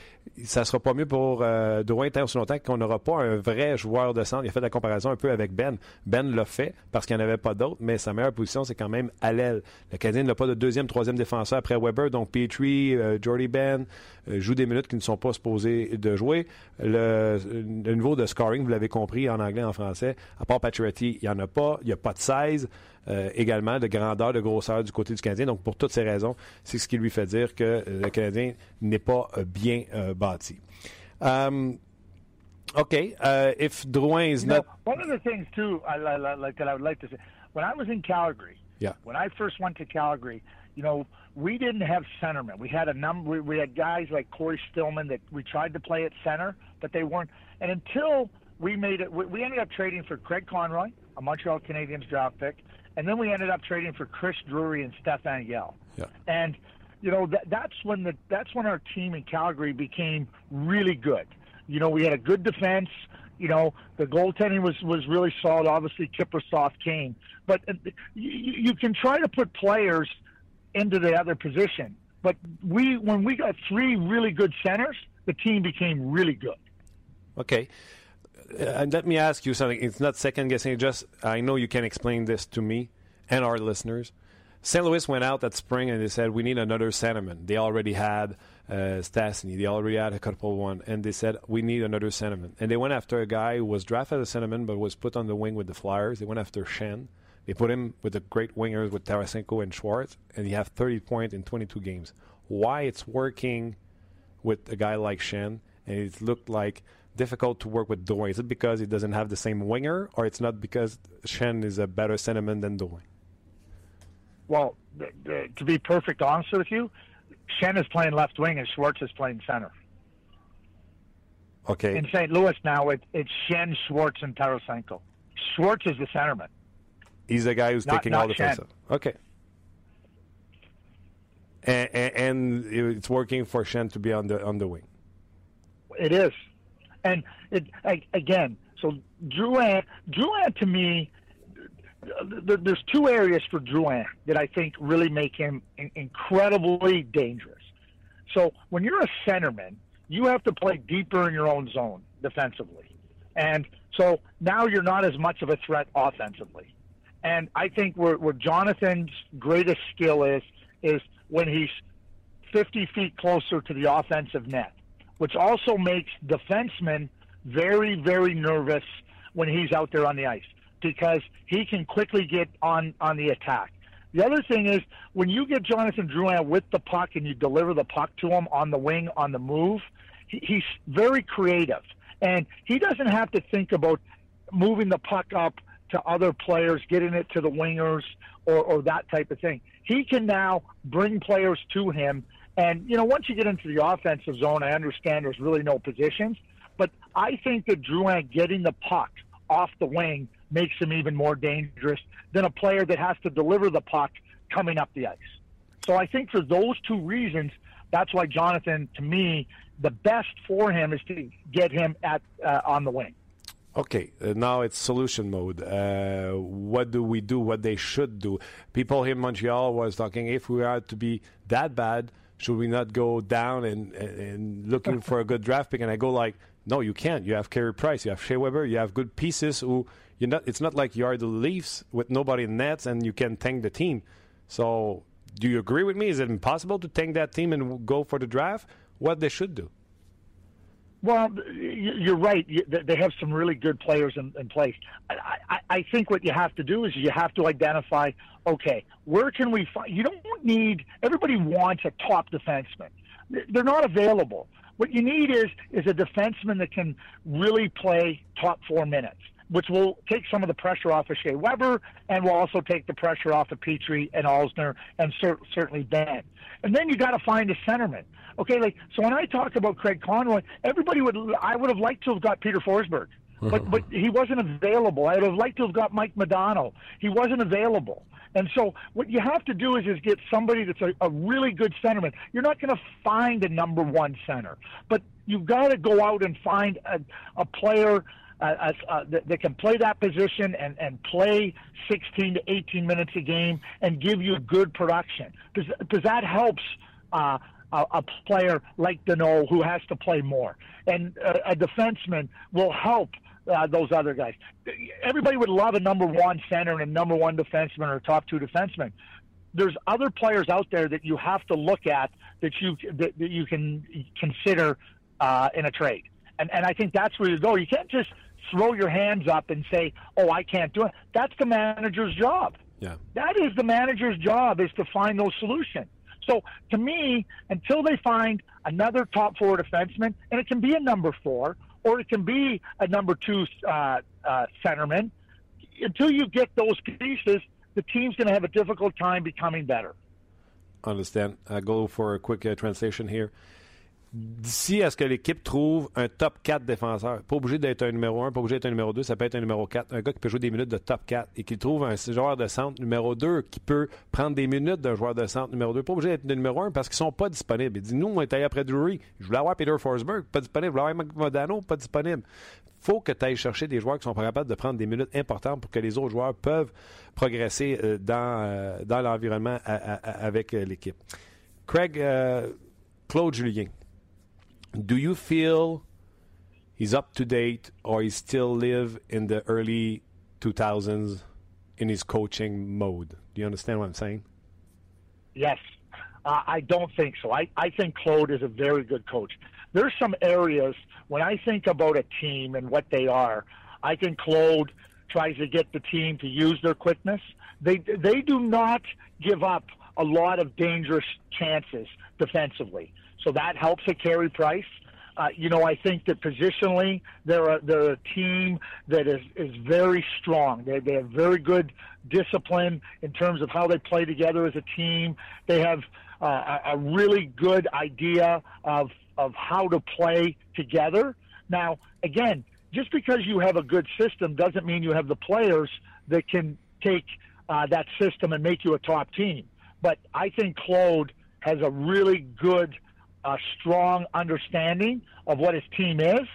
ça sera pas mieux pour euh, Drouin tant aussi longtemps qu'on n'aura pas un vrai joueur de centre. Il a fait la comparaison un peu avec Ben. Ben l'a fait parce qu'il n'y en avait pas d'autres, mais sa meilleure position, c'est quand même à l'aile. Le Canadien n'a pas de deuxième, troisième défenseur après Weber, donc Petrie, euh, Jordy Ben euh, jouent des minutes qui ne sont pas supposées de jouer. Le, le niveau de scoring, vous l'avez compris en anglais, en français, à part Pacioretty, il n'y en a pas. Il n'y a pas de 16. Euh, également de grandeur, de grosseur du côté du Canadien. Donc, pour toutes ces raisons, c'est ce qui lui fait dire que le Canadien n'est pas euh, bien euh, bâti. Um, okay, uh, if Drouin is You know, not... one of the things too, I, I, I- like that I would like to say, when I was in Calgary, Yeah. when I first went to Calgary, you know, we didn't have centermen. We had a number. We, had guys like Corey Stillman that we tried to play at center, but they weren't. And until we made it, we, ended up trading for Craig Conroy, a Montreal Canadiens draft pick, and then we ended up trading for Chris Drury and Stefan Yell. Yeah. And you know that that's when the that's when our team in Calgary became really good. You know, we had a good defense. You know, the goaltending was was really solid. Obviously, Kippersoft came, but uh, you, you can try to put players into the other position. But we, when we got three really good centers, the team became really good. Okay. Uh, and let me ask you something. It's not second guessing. Just I know you can explain this to me and our listeners. St. Louis went out that spring and they said we need another centerman. They already had uh, Stastny. They already had a couple one, and they said we need another centerman. And they went after a guy who was drafted as a centerman but was put on the wing with the Flyers. They went after Shen. They put him with the great wingers with Tarasenko and Schwartz, and he had 30 points in 22 games. Why it's working with a guy like Shen, and it looked like difficult to work with Drouin? Is it because he doesn't have the same winger, or it's not because Shen is a better centerman than Drouin? Well, th- th- to be perfect honest with you, Shen is playing left wing and Schwartz is playing center. Okay. In St. Louis now, it, it's Shen, Schwartz, and Tarasenko. Schwartz is the centerman. He's the guy who's Not- taking not all the Shen. defensive. Okay. And, and, and it's working for Shen to be on the on the wing. It is, and it I, again. So Drouin, Drouin to me, there's two areas for Drouin that I think really make him incredibly dangerous. So when you're a centerman, you have to play deeper in your own zone defensively, and so now you're not as much of a threat offensively. And I think where, where Jonathan's greatest skill is is when he's 50 feet closer to the offensive net, which also makes defensemen very, very nervous when he's out there on the ice because he can quickly get on, on the attack. The other thing is when you get Jonathan Drouin with the puck and you deliver the puck to him on the wing, on the move, he, he's very creative. And he doesn't have to think about moving the puck up to other players, getting it to the wingers, or, or that type of thing. He can now bring players to him. And, you know, once you get into the offensive zone, I understand there's really no positions. But I think that Drouin getting the puck off the wing makes him even more dangerous than a player that has to deliver the puck coming up the ice. So I think for those two reasons, that's why Jonathan, to me, the best for him is to get him at uh, on the wing. Okay, uh, now it's solution mode. Uh, what do we do? What they should do? People here in Montreal was talking if we are to be that bad, should we not go down and, and, and looking for a good draft pick? And I go like, no, you can't. You have Carey Price, you have Shea Weber, you have good pieces. Who you're not. It's not like you are the Leafs with nobody in nets and you can tank the team. So, do you agree with me? Is it impossible to tank that team and go for the draft? What they should do? Well, you're right. They have some really good players in, in place. I, I, I think what you have to do is you have to identify, okay, where can we find? You don't need. Everybody wants a top defenseman. They're not available. What you need is is a defenseman that can really play top four minutes, which will take some of the pressure off of Shea Weber and will also take the pressure off of Petrie and Alsner and cer- certainly Ben. And then you got to find a centerman. Okay, like so when I talk about Craig Conroy, everybody would I would have liked to have got Peter Forsberg, but but he wasn't available. I would have liked to have got Mike Modano. He wasn't available. And so what you have to do is is get somebody that's a, a really good centerman. You're not going to find a number one center, but you've got to go out and find a, a player uh, uh, uh, that, that can play that position and, and play 16 to 18 minutes a game and give you good production. Because that helps uh, a, a player like Deneau who has to play more, and a, a defenseman will help. Uh, those other guys. Everybody would love a number one center and a number one defenseman or a top two defenseman. There's other players out there that you have to look at that you that, that you can consider uh, in a trade, and and I think that's where you go. You can't just throw your hands up and say, "Oh, I can't do it." That's the manager's job. Yeah. That is the manager's job is to find those solutions. So to me, until they find another top four defenseman, and it can be a number four or it can be a number two uh, uh, centerman, until you get those pieces, the team's going to have a difficult time becoming better. Understand. I go for a quick uh, translation here. D'ici à ce que l'équipe trouve un top 4 défenseur, pas obligé d'être un numéro 1, pas obligé d'être un numéro 2, ça peut être un numéro 4, un gars qui peut jouer des minutes de top 4 et qui trouve un joueur de centre numéro 2 qui peut prendre des minutes d'un joueur de centre numéro 2, pas obligé d'être de numéro 1 parce qu'ils sont pas disponibles. Il dit Nous, on est allé après Drury, je voulais avoir Peter Forsberg, pas disponible, je voulais avoir Modano, pas disponible. faut que tu ailles chercher des joueurs qui sont pas capables de prendre des minutes importantes pour que les autres joueurs peuvent progresser euh, dans, euh, dans l'environnement avec euh, l'équipe. Craig, Claude Julien, do you feel he's up to date or he still live in the early 2000s in his coaching mode? Do you understand what I'm saying? Yes. Uh, I don't think so. I, I think Claude is a very good coach. There's some areas when I think about a team and what they are, I think Claude tries to get the team to use their quickness. They they do not give up a lot of dangerous chances defensively. So that helps at Carey Price. Uh, you know, I think that positionally they're a, they're a team that is, is very strong. They, they have very good discipline in terms of how they play together as a team. They have uh, a, a really good idea of of how to play together. Now, again, just because you have a good system doesn't mean you have the players that can take uh, that system and make you a top team. But I think Claude has a really good, uh, strong understanding of what his team is,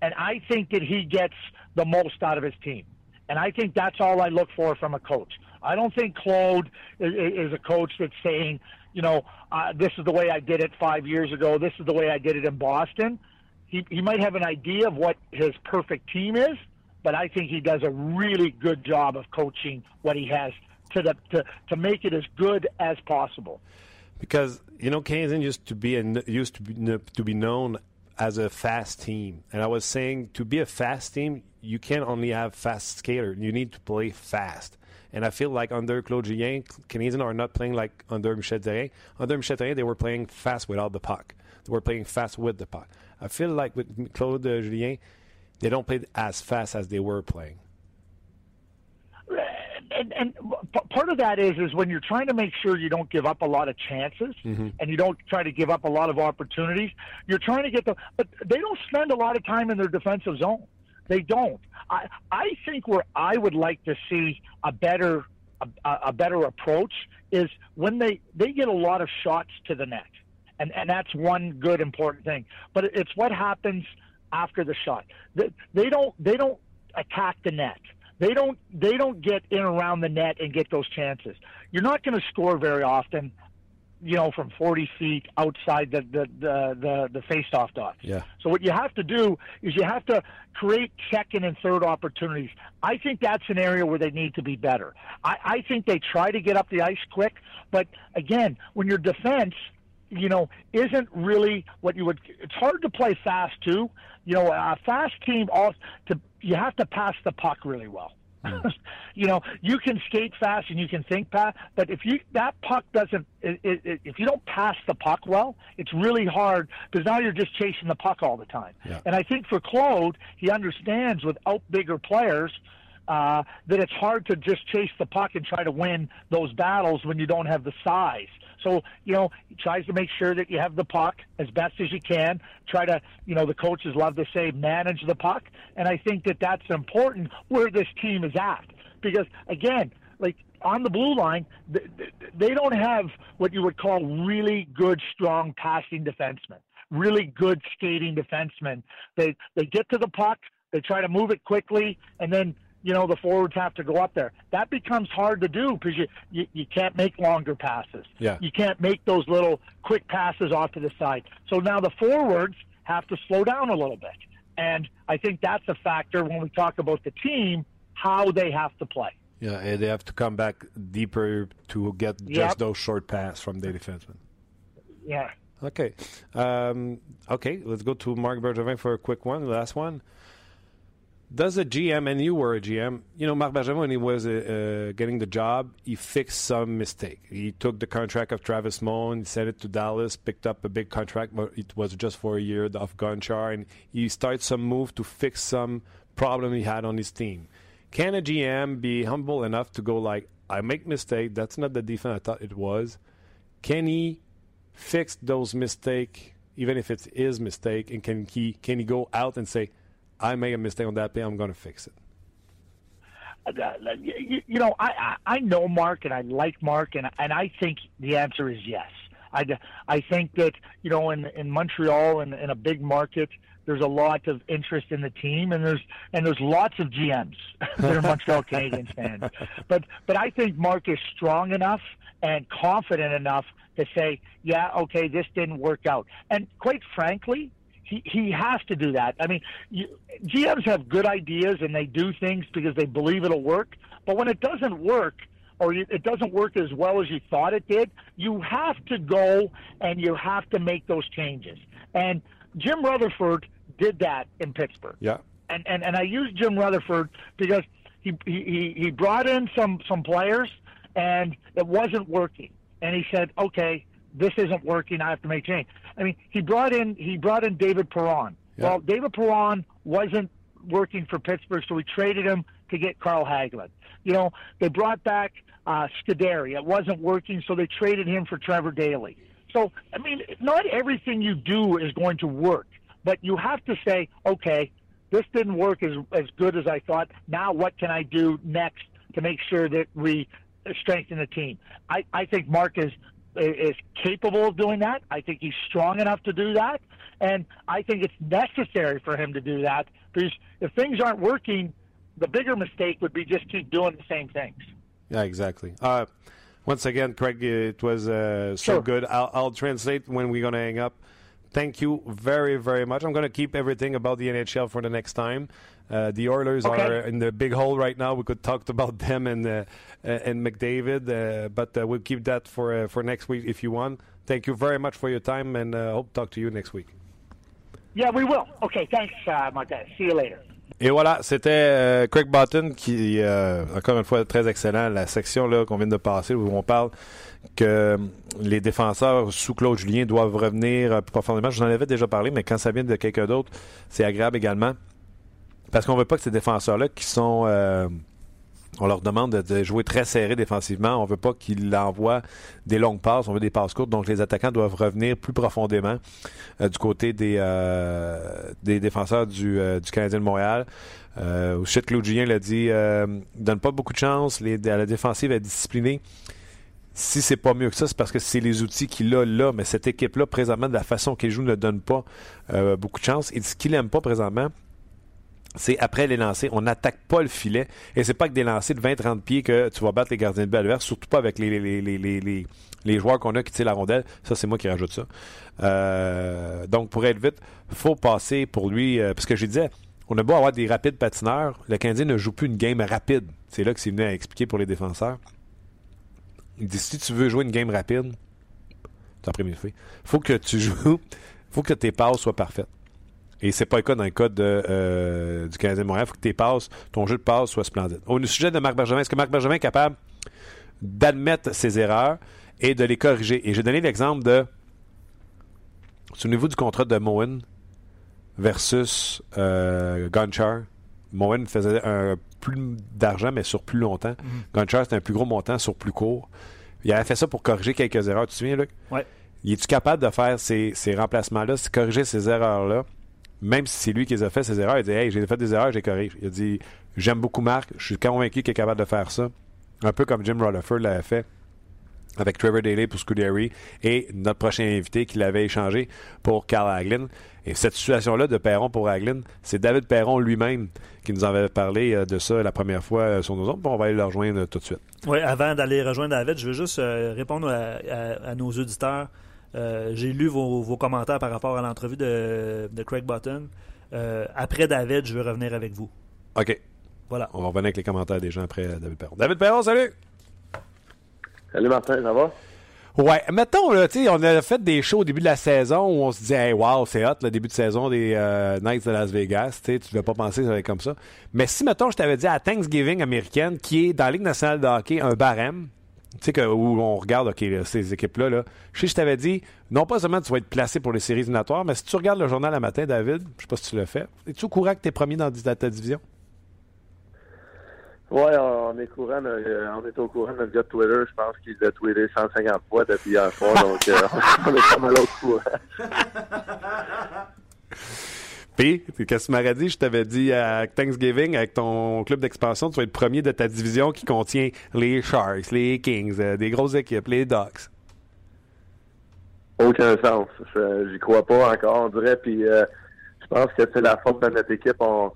and I think that he gets the most out of his team. And I think that's all I look for from a coach. I don't think Claude is, is a coach that's saying, you know, uh, this is the way I did it five years ago. This is the way I did it in Boston. He, he might have an idea of what his perfect team is, but I think he does a really good job of coaching what he has to the to, to make it as good as possible. Because you know, Canadian used to be used to be, to be known as a fast team, and I was saying to be a fast team, you can't only have fast skater. You need to play fast. And I feel like under Claude Julien, Canadians are not playing like under Michel Therrien. Under Michel Therrien, they were playing fast without the puck. They were playing fast with the puck. I feel like with Claude Julien, they don't play as fast as they were playing. And, and part of that is is when you're trying to make sure you don't give up a lot of chances mm-hmm. and you don't try to give up a lot of opportunities. You're trying to get them, but they don't spend a lot of time in their defensive zone. They don't. I I think where I would like to see a better a, a better approach is when they they get a lot of shots to the net, and and that's one good important thing. But it's what happens after the shot. They, they don't they don't attack the net. They don't they don't get in around the net and get those chances. You're not going to score very often you know, from 40 feet outside the the the the, the face-off dot. Yeah. So what you have to do is you have to create second and third opportunities. I think that's an area where they need to be better. I, I think they try to get up the ice quick, but again, when your defense, you know, isn't really what you would. It's hard to play fast too. You know, a fast team all to you have to pass the puck really well. Hmm. you know, you can skate fast and you can think fast, but if you that puck doesn't, it, it, if you don't pass the puck well, it's really hard because now you're just chasing the puck all the time. Yeah. And I think for Claude, he understands without bigger players uh, that it's hard to just chase the puck and try to win those battles when you don't have the size. So, you know, he tries to make sure that you have the puck as best as you can. Try to, you know, the coaches love to say manage the puck. And I think that that's important where this team is at. Because, again, like on the blue line, they don't have what you would call really good, strong passing defensemen, really good skating defensemen. They, they get to the puck, they try to move it quickly, and then you know the forwards have to go up there. That becomes hard to do because you, you you can't make longer passes. Yeah. You can't make those little quick passes off to the side. So now the forwards have to slow down a little bit, and I think that's a factor when we talk about the team how they have to play. Yeah, and they have to come back deeper to get just Yep. those short pass from the defenseman. Yeah. Okay. Um, okay, let's go to Mark Bergevin for a quick one, the last one. Does a GM, and you were a GM, you know, Marc Bergevin, when he was uh, uh, getting the job, he fixed some mistake. He took the contract of Travis Moan, sent it to Dallas, picked up a big contract, but it was just for a year of Gonchar, and he started some move to fix some problem he had on his team. Can a GM be humble enough to go like, I make mistake, that's not the defense I thought it was. Can he fix those mistake, even if it's his mistake, and can he can he go out and say, I made a mistake on that play, I'm going to fix it. Uh, you, you know, I, I know Mark and I like Mark and and I think the answer is yes. I, I think that you know in in Montreal and in a big market there's a lot of interest in the team and there's and there's lots of GMs that are Montreal Canadiens fans. But but I think Mark is strong enough and confident enough to say, yeah, okay, this didn't work out. And quite frankly, he, he has to do that. I mean, you, GMs have good ideas and they do things because they believe it'll work. But when it doesn't work, or it doesn't work as well as you thought it did, you have to go and you have to make those changes. And Jim Rutherford did that in Pittsburgh. Yeah. And and, and I use Jim Rutherford because he, he he brought in some some players and it wasn't working. And he said, okay, this isn't working. I have to make change. I mean, he brought in he brought in David Perron. Well, David Perron wasn't working for Pittsburgh, so we traded him to get Carl Hagelin. You know, they brought back uh, Scuderi. It wasn't working, so they traded him for Trevor Daly. So, I mean, not everything you do is going to work, but you have to say, okay, this didn't work as as good as I thought. Now, what can I do next to make sure that we strengthen the team? I, I think Mark is is capable of doing that. I think he's strong enough to do that, and I think it's necessary for him to do that because if things aren't working, the bigger mistake would be just keep doing the same things. Yeah, exactly. Uh, once again, Craig, it was uh, so Sure. good. I'll, I'll translate when we're going to hang up. Thank you very, very much. I'm going to keep everything about the NHL for the next time. Uh, the Oilers Okay. are in the big hole right now. We could talk about them and uh, uh, and McDavid, uh, but uh, we'll keep that for uh, for next week if you want. Thank you very much for your time, and uh, hope to talk to you next week. Yeah, we will. Okay, thanks, uh, Martin. See you later. Et voilà, c'était euh, Craig Button qui, euh, encore une fois, très excellent. La section là qu'on vient de passer où on parle que les défenseurs sous Claude Julien doivent revenir euh, plus profondément. Je vous en avais déjà parlé, mais quand ça vient de quelqu'un d'autre, c'est agréable également. Parce qu'on veut pas que ces défenseurs-là qui sont... euh, on leur demande de, jouer très serré défensivement. On veut pas qu'ils envoient des longues passes. On veut des passes courtes. Donc, les attaquants doivent revenir plus profondément euh, du côté des, défenseurs du, Canadien de Montréal. Euh, Claude Julien l'a dit, donne pas beaucoup de chance. Les, la défensive est disciplinée. Si c'est pas mieux que ça, c'est parce que c'est les outils qu'il a là. Mais cette équipe-là, présentement, de la façon qu'il joue, ne donne pas euh, beaucoup de chance. Et ce qu'il aime pas présentement, c'est après les lancers, on n'attaque pas le filet. Et c'est pas que des lancers de 20-30 pieds que tu vas battre les gardiens de adverses, surtout pas avec les joueurs qu'on a qui tirent la rondelle. Ça, c'est moi qui rajoute ça. Euh, donc, pour être vite, faut passer pour lui. euh, parce que je disais, on a beau avoir des rapides patineurs, le Canadien ne joue plus une game rapide. C'est là que c'est venu à expliquer pour les défenseurs. Il dit si tu veux jouer une game rapide, pris mes filles, faut que tu joues, faut que tes passes soient parfaites. Et c'est pas le cas dans le cas euh, du Canadien de Montréal. Faut que tes passes, ton jeu de passe soit splendide. Au sujet de Marc Bergevin, est-ce que Marc Bergevin est capable d'admettre ses erreurs et de les corriger? Et j'ai donné l'exemple de. Souvenez-vous du contrat de Moen versus euh. Moen faisait un plus d'argent, mais sur plus longtemps. Gonchar, c'était un plus gros montant sur plus court. Il avait fait ça pour corriger quelques erreurs. Tu te souviens, Luc? Ouais. Il est-tu capable de faire ces, ces remplacements-là, de corriger ces erreurs-là, même si c'est lui qui les a fait, ces erreurs? Il dit Hey, j'ai fait des erreurs, j'ai corrigé. Il a dit J'aime beaucoup Marc, je suis convaincu qu'il est capable de faire ça. Un peu comme Jim Rutherford l'avait fait avec Trevor Daley pour Scudery et notre prochain invité qui l'avait échangé pour Carl Hagelin. Et cette situation-là de Perron pour Hagelin, c'est David Perron lui-même qui nous en avait parlé euh, de ça la première fois euh, sur nos ondes. Puis on va aller le rejoindre euh, tout de suite. Oui, avant d'aller rejoindre David, je veux juste répondre à, à- à nos auditeurs. Euh, J'ai lu vos, vos commentaires par rapport à l'entrevue de, de Craig Button. Euh, après David, je veux revenir avec vous. OK. Voilà. On va revenir avec les commentaires des gens après David Perron. David Perron, salut! Salut Martin, ça va? Ouais, mettons, là, tu sais, on a fait des shows au début de la saison où on se dit, hey, wow, c'est hot, le début de saison des euh, Knights de Las Vegas, tu tu devais pas penser que ça allait comme ça. Mais si, mettons, je t'avais dit à Thanksgiving américaine, qui est dans la Ligue nationale de hockey, un barème, tu sais, où on regarde, ces équipes-là, là, je sais, je t'avais dit, non pas seulement tu vas être placé pour les séries éliminatoires, mais si tu regardes le journal le matin, David, je sais pas si tu le fais, es-tu au courant que t'es premier dans dans ta division? Ouais, on est courant, euh, on est au courant de notre gars de Twitter. Je pense qu'il a tweeté 150 fois depuis hier soir, donc euh, on est pas mal au courant. Puis, qu'est-ce que tu m'aurais dit? Je t'avais dit à Thanksgiving, avec ton club d'expansion, tu vas être premier de ta division qui contient les Sharks, les Kings, euh, des grosses équipes, les Ducks. Aucun sens. J'y crois pas encore, on dirait. Puis euh, je pense que c'est la faute de notre équipe. On,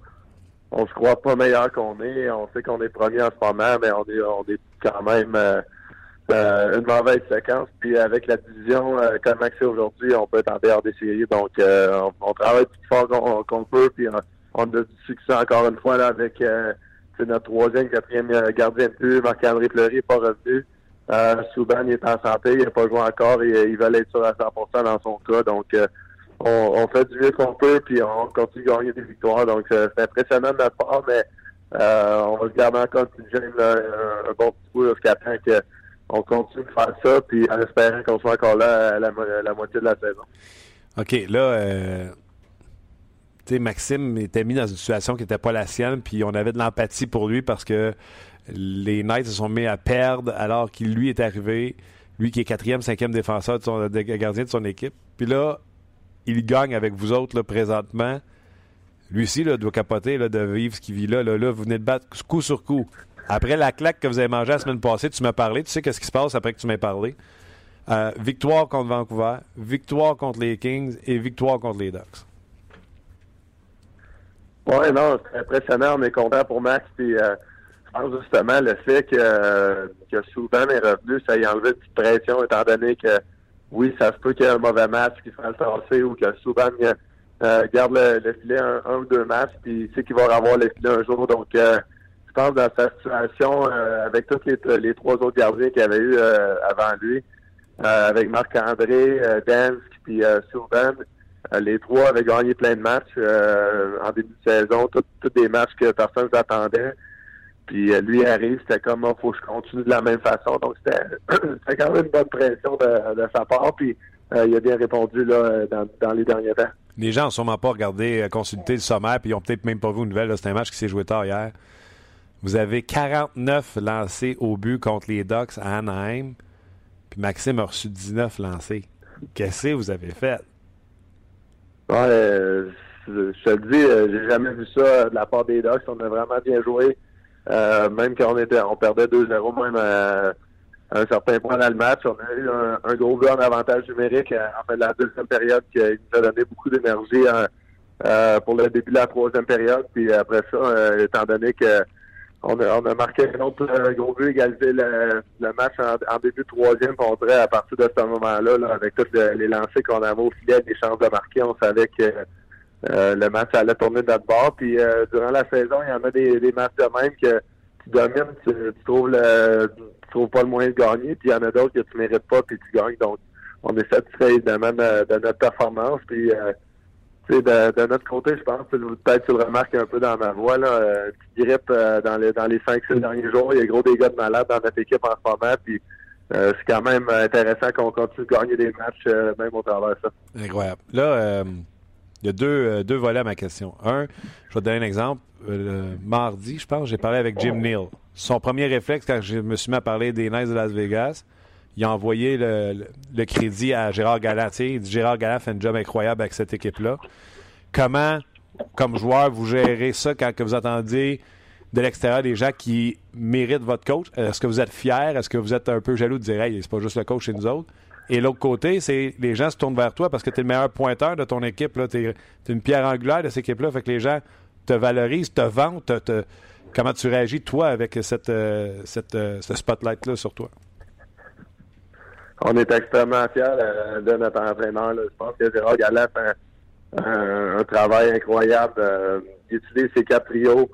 on se croit pas meilleur qu'on est. On sait qu'on est premier en ce moment, mais on est, on est quand même euh, euh, une mauvaise séquence. Puis avec la division euh, comme c'est aujourd'hui, on peut être en dehors des. Donc euh, on, on travaille plus fort qu'on peut. Puis on, on a du succès encore une fois là, avec euh, notre troisième, quatrième euh, gardien de but. Marc-André Fleury n'est pas revenu. Souban il est en santé, il n'a pas joué encore, et, il va être sûr à 100% dans son cas. Donc, on, fait du mieux qu'on peut, puis on continue de gagner des victoires. Donc, euh, c'est impressionnant de notre part, mais euh, on va se garder encore gêne, là, un, un bon petit coup jusqu'à temps qu'on continue de faire ça, puis en espérant qu'on soit encore là à la, mo- la moitié de la saison. OK, là, euh, tu sais, Maxime était mis dans une situation qui n'était pas la sienne, puis on avait de l'empathie pour lui parce que les Knights se sont mis à perdre alors qu'il lui est arrivé, lui qui est quatrième, cinquième défenseur de son, gardien de son équipe. Puis là, il gagne avec vous autres là, présentement. Lui aussi doit capoter là, de vivre ce qu'il vit là, là. Là, vous venez de battre coup sur coup. Après la claque que vous avez mangée la semaine passée, tu m'as parlé. Tu sais qu'est-ce qui se passe après que tu m'aies parlé. Euh, victoire contre Vancouver, victoire contre les Kings et victoire contre les Ducks. Oui, non, c'est impressionnant. On est content pour Max. Puis, euh, justement le fait que, que Souban est revenu, ça y a enlevé une petite pression, étant donné que, oui, ça se peut qu'il y ait un mauvais match qui fasse le tasser ou que Souban euh, garde le, filet un, ou deux matchs, puis il sait qu'il va avoir le filet un jour. Donc, euh, je pense dans sa situation, euh, avec tous les, trois autres gardiens qu'il avait eu avant lui, avec Marc-André, Dansk, puis Souban, les trois avaient gagné plein de matchs en début de saison, tous des matchs que personne n'attendait. Puis lui arrive, c'était comme il oh, faut que je continue de la même façon. Donc c'était quand même une bonne pression de, sa part. Puis il a bien répondu là, dans, dans les derniers temps. Les gens n'ont sûrement pas regardé, consulté le sommaire, puis ils n'ont peut-être même pas vu une nouvelle. C'est un match qui s'est joué tard hier. Vous avez 49 lancés au but contre les Ducks à Anaheim, puis Maxime a reçu 19 lancés. Qu'est-ce que vous avez fait? Ouais, euh, je te le dis, euh, j'ai jamais vu ça de la part des Ducks. On a vraiment bien joué. Euh, même quand on était, on perdait 2-0, même à, un certain point dans le match, on a eu un, gros but en avantage numérique en fait la deuxième période qui nous a donné beaucoup d'énergie pour le début de la troisième période. Puis après ça, étant donné que on a, on a marqué un autre gros but, égalisé le, match en, début de troisième. On dirait à partir de ce moment-là, là, avec tous les lancers qu'on avait au filet, des chances de marquer, on savait que euh, le match allait tourner de notre bord. Puis euh, durant la saison, il y en a des, des matchs de même que tu domines, tu, trouves le tu trouves pas le moyen de gagner, puis il y en a d'autres que tu mérites pas, puis tu gagnes. Donc, on est satisfait évidemment de, notre performance. Puis euh, de, de, notre côté, je pense, peut-être tu le remarques un peu dans ma voix, là, euh, tu grippe dans les dans les 5-6 derniers jours. Il y a gros dégâts de malade dans notre équipe en ce moment. Puis c'est quand même intéressant qu'on continue de gagner des matchs même au travers de ça. Incroyable. Là, il y a deux, euh, deux volets à ma question. Un, je vais te donner un exemple. Euh, mardi, je pense, j'ai parlé avec Jim Neal. Son premier réflexe, quand je me suis mis à parler des Knights de Las Vegas, il a envoyé le, crédit à Gérard Gallat. Il dit Gérard Gallat fait un job incroyable avec cette équipe-là. Comment, comme joueur, vous gérez ça quand vous attendez de l'extérieur des gens qui méritent votre coach? Est-ce que vous êtes fier? Est-ce que vous êtes un peu jaloux de dire Hey, c'est pas juste le coach chez nous autres? Et l'autre côté, c'est les gens se tournent vers toi parce que tu es le meilleur pointeur de ton équipe. Tu es, une pierre angulaire de cette équipe-là. Fait que les gens te valorisent, te vendent. Comment tu réagis, toi, avec cette, euh, euh, ce spotlight-là sur toi? On est extrêmement fiers euh, de notre entraîneur. Je pense que Gérard Gallet fait un, travail incroyable. il ses quatre trios.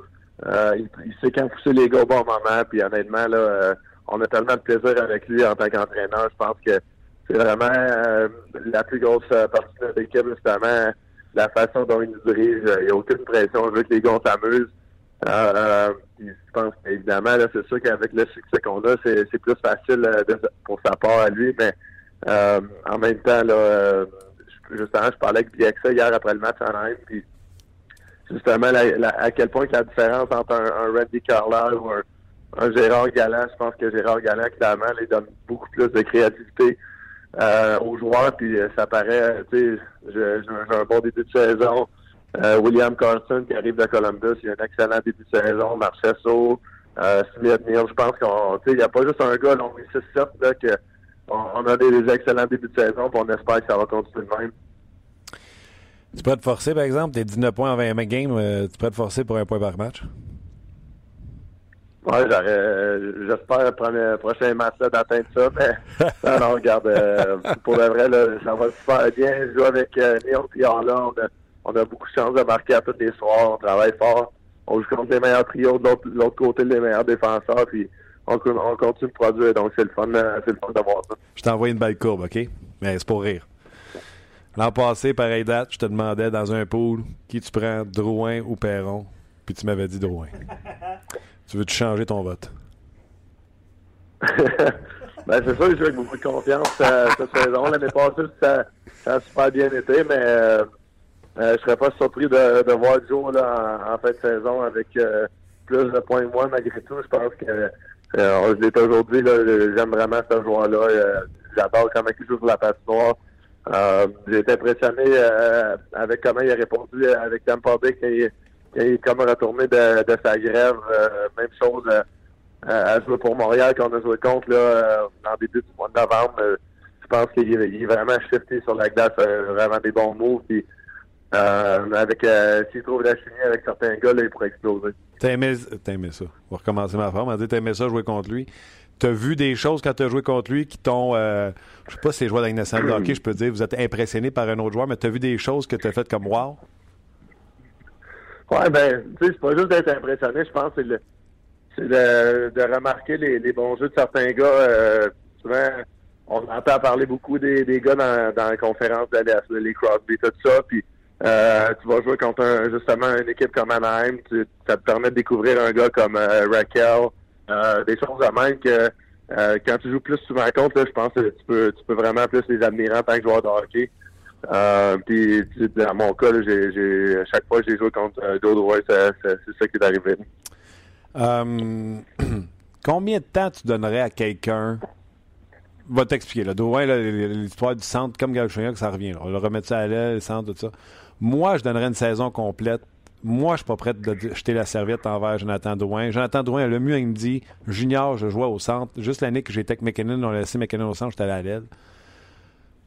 il, sait quand pousser les gars au bon moment. Puis honnêtement, là, on a tellement de plaisir avec lui en tant qu'entraîneur. Je pense que c'est vraiment euh, la plus grosse euh, partie de l'équipe, justement, la façon dont il nous dirige. Il n'y a aucune pression. Je veux que les gars s'amusent. Euh, je pense évidemment, là, c'est sûr qu'avec le succès qu'on a, c'est, plus facile pour sa part à lui, mais en même temps, là, justement, je parlais avec Biaxa hier après le match en Inde, puis justement, à quel point la différence entre un, Randy Carlisle ou un, Gérard Galland, je pense que Gérard Galland, clairement, il donne beaucoup plus de créativité, euh, aux joueurs, puis euh, ça paraît, tu sais, j'ai un bon début de saison. Euh, William Carson qui arrive de Columbus, il a un excellent début de saison. Marchesso, Smith, Neal, je pense qu'on, tu sais, il n'y a pas juste un gars, on est 6-7 là, que on, a des, excellents débuts de saison, puis on espère que ça va continuer de même. Tu peux te forcer, par exemple, tes 19 points en 20 games, tu peux te forcer pour un point par match? Oui, j'espère le prochain match d'atteindre ça, mais non, non, regarde, euh, pour le vrai, là, ça va super bien. Jouer avec euh, Neil Triard là, on a, on a beaucoup de chance de marquer à tous les soirs, on travaille fort, on joue contre les meilleurs trios, de l'autre côté les meilleurs défenseurs, puis on, on continue de produire, donc c'est le fun, euh, c'est le fun de voir ça. Je t'envoie une belle courbe, OK? Mais c'est pour rire. L'an passé, pareil date, je te demandais dans un pool qui tu prends, Drouin ou Perron, puis tu m'avais dit Drouin. Tu veux-tu changer ton vote? ben, c'est sûr je joue avec beaucoup de confiance euh, cette saison. L'année passée, ça, ça, a super bien été, mais euh, euh, je serais pas surpris de, voir Joe là, en, fin de saison avec plus de points que moi, malgré tout. Je pense que aujourd'hui, j'aime vraiment ce joueur-là. J'adore comment il joue sur la patinoire. Euh, j'ai été impressionné euh, avec comment il a répondu avec Tampa Bay est comme retourné de, sa grève. Euh, même chose euh, à jouer pour Montréal qu'on a joué contre là, euh, en début du mois de novembre. Euh, je pense qu'il est, vraiment shifté sur la glace, euh, vraiment des bons moves. Puis, euh, avec s'il trouve la chimie avec certains gars, là, il pourrait exploser. Aimé ça. On va recommencer ma forme. On dit aimé ça jouer contre lui. T'as vu des choses quand t'as joué contre lui qui t'ont. Euh, je sais pas si c'est joueur de je peux dire, vous êtes impressionné par un autre joueur, mais t'as vu des choses que t'as faites comme wow? Ouais, ben, tu sais, c'est pas juste d'être impressionné, je pense, c'est le c'est de, de remarquer les, les bons jeux de certains gars. Euh, souvent, on entend parler beaucoup des, des gars dans, dans la conférence de l'Est, les Crosby, tout ça, puis euh, tu vas jouer contre justement une équipe comme Anaheim, ça te permet de découvrir un gars comme euh, Raquel, des choses de même que quand tu joues plus souvent contre, je pense que tu peux tu peux vraiment plus les admirer en tant que joueur de hockey. Euh, puis dans mon cas, à chaque fois que j'ai joué contre euh, c'est, ça qui est arrivé. Euh, combien de temps tu donnerais à quelqu'un? Va t'expliquer. Drouin, l'histoire du centre, comme Gauchignac, ça revient. On le remet ça à l'aile, le centre, tout ça. Moi, je donnerais une saison complète. Moi, je suis pas prêt de jeter la serviette envers Jonathan Drouin. Jonathan Drouin, le mieux, il me dit Junior, je jouais au centre. Juste l'année que j'étais avec McKinnon, on a laissé McKinnon au centre, j'étais à l'aile.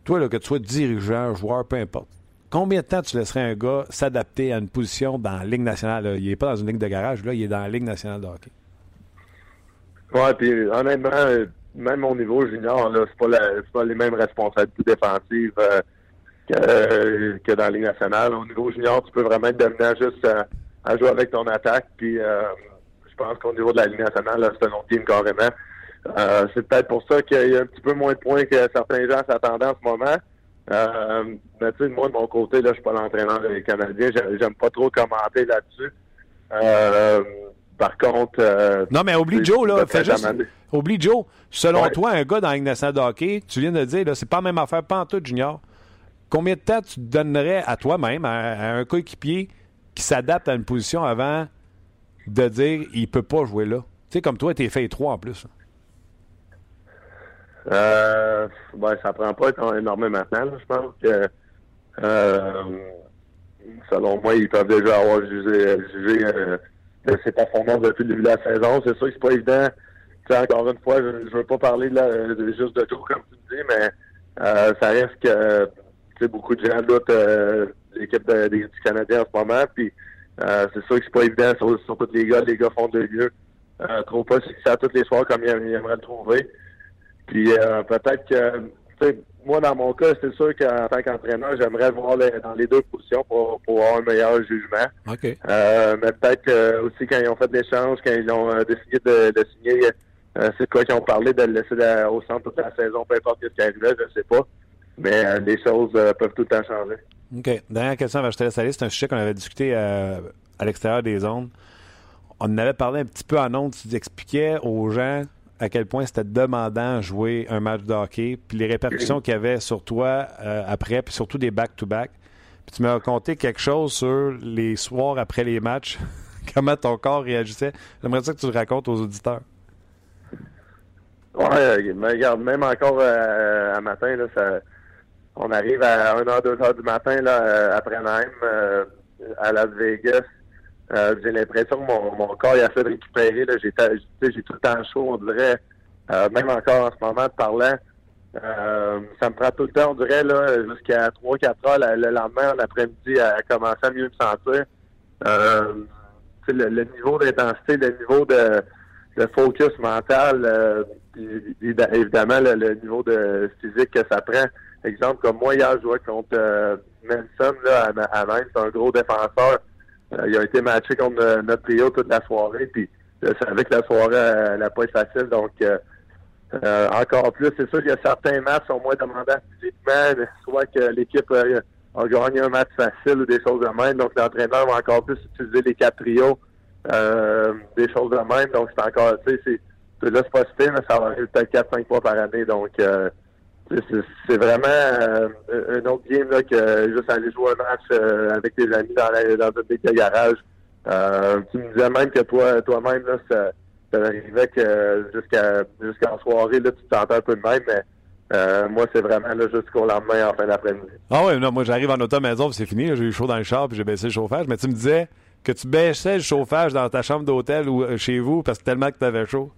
Toi, là, que tu sois dirigeant, joueur, peu importe. Combien de temps tu laisserais un gars s'adapter à une position dans la Ligue nationale? Il n'est pas dans une ligue de garage, là, il est dans la Ligue nationale de hockey. Ouais, puis honnêtement, euh, même au niveau junior, là, c'est pas, pas les mêmes responsabilités défensives euh, que, euh, dans la Ligue nationale. Au niveau junior, tu peux vraiment être dominant juste à, à jouer avec ton attaque. Puis euh, je pense qu'au niveau de la Ligue nationale, c'est un autre carrément. Euh, c'est peut-être pour ça qu'il y a un petit peu moins de points que certains gens s'attendaient en ce moment. Euh, mais tu sais, moi, de mon côté, là, je suis pas l'entraîneur des Canadiens. J'ai- J'aime pas trop commenter là-dessus. Euh, par contre... euh, Non, mais oublie Joe, là. Fais juste. Oublie Joe. Selon Ouais. toi, un gars dans la Ligue nationale de hockey, tu viens de dire, là, c'est pas la même affaire, pas en tout, Junior. Combien de temps tu donnerais à toi-même, à, à un coéquipier qui s'adapte à une position avant de dire il peut pas jouer là? Tu sais, comme toi, t'es fait trois en plus. Euh, ben, ça prend pas énormément maintenant. là. Je pense que, euh, selon moi, ils peuvent déjà avoir jugé, jugé euh, de ses performances depuis le début de la saison. C'est sûr que c'est pas évident. Tu sais, encore une fois, je, je veux pas parler de la- de- juste de tout, comme tu dis, mais euh, ça reste que beaucoup de gens doutent euh, l'équipe de- du Canadien en ce moment. Puis euh, c'est sûr que c'est pas évident sur, tous les gars. Les gars font de mieux. Euh, trop pas à tous les soirs comme ils, ils aimeraient le trouver. Puis euh, peut-être que, tu sais, moi, dans mon cas, c'est sûr qu'en tant qu'entraîneur, j'aimerais voir les- dans les deux positions pour, pour avoir un meilleur jugement. OK. Euh, mais peut-être aussi quand ils ont fait l'échange, quand ils ont euh, décidé de, de signer, c'est quoi qu'ils ont parlé de le laisser la- au centre toute la saison, peu importe ce qui arrivait, je sais pas. Mais les choses peuvent tout le temps changer. OK. Dernière question avant que je te laisse aller. C'est un sujet qu'on avait discuté euh, à l'extérieur des zones. On en avait parlé un petit peu en ondes. Tu expliquais aux gens à quel point c'était demandant jouer un match de hockey, puis les répercussions qu'il y avait sur toi euh, après, puis surtout des back-to-back. Puis tu m'as raconté quelque chose sur les soirs après les matchs, comment ton corps réagissait. J'aimerais ça que tu le racontes aux auditeurs. Ouais, euh, mais regarde, même encore euh, à matin, ça, on arrive à 1h, 2h du matin là, euh, après euh, à Las Vegas. Euh, j'ai l'impression que mon, mon corps il a fait récupérer. Là, j'ai, j'ai tout le temps chaud, on dirait. Euh, même encore en ce moment, parlant, euh, ça me prend tout le temps, on dirait, là, jusqu'à 3-4 heures le, le lendemain, en après-midi, à commencer à mieux me sentir. Euh, le, le niveau d'intensité, le niveau de, de focus mental, euh, évidemment le, le niveau de physique que ça prend. Exemple, comme moi hier, je jouais contre euh, Manson là, à, à Nantes, c'est un gros défenseur. Euh, il a été matché contre euh, notre trio toute la soirée, puis je savais que la soirée n'a pas été facile, donc euh, euh, encore plus, c'est sûr qu'il y a certains matchs sont moins demandants physiquement, soit que l'équipe a gagné un match facile ou des choses de même, donc l'entraîneur va encore plus utiliser les quatre trios, des choses de même, donc c'est encore, tu sais, c'est là, c'est pas mais ça va arriver peut-être 4-5 fois par année, donc c'est vraiment euh, un autre game là, que juste aller jouer un match euh, avec tes amis dans, la, dans garage. Euh, tu me disais même que toi, toi-même, ça, ça arrivait que jusqu'à jusqu'en soirée, là, tu te sentais un peu de même, mais Euh, moi, c'est vraiment là, jusqu'au lendemain, en fin d'après-midi. Ah ouais, non, moi j'arrive en auto maison, c'est fini. J'ai eu chaud dans le char, puis j'ai baissé le chauffage. Mais tu me disais que tu baissais le chauffage dans ta chambre d'hôtel ou chez vous parce que tellement que tu avais chaud.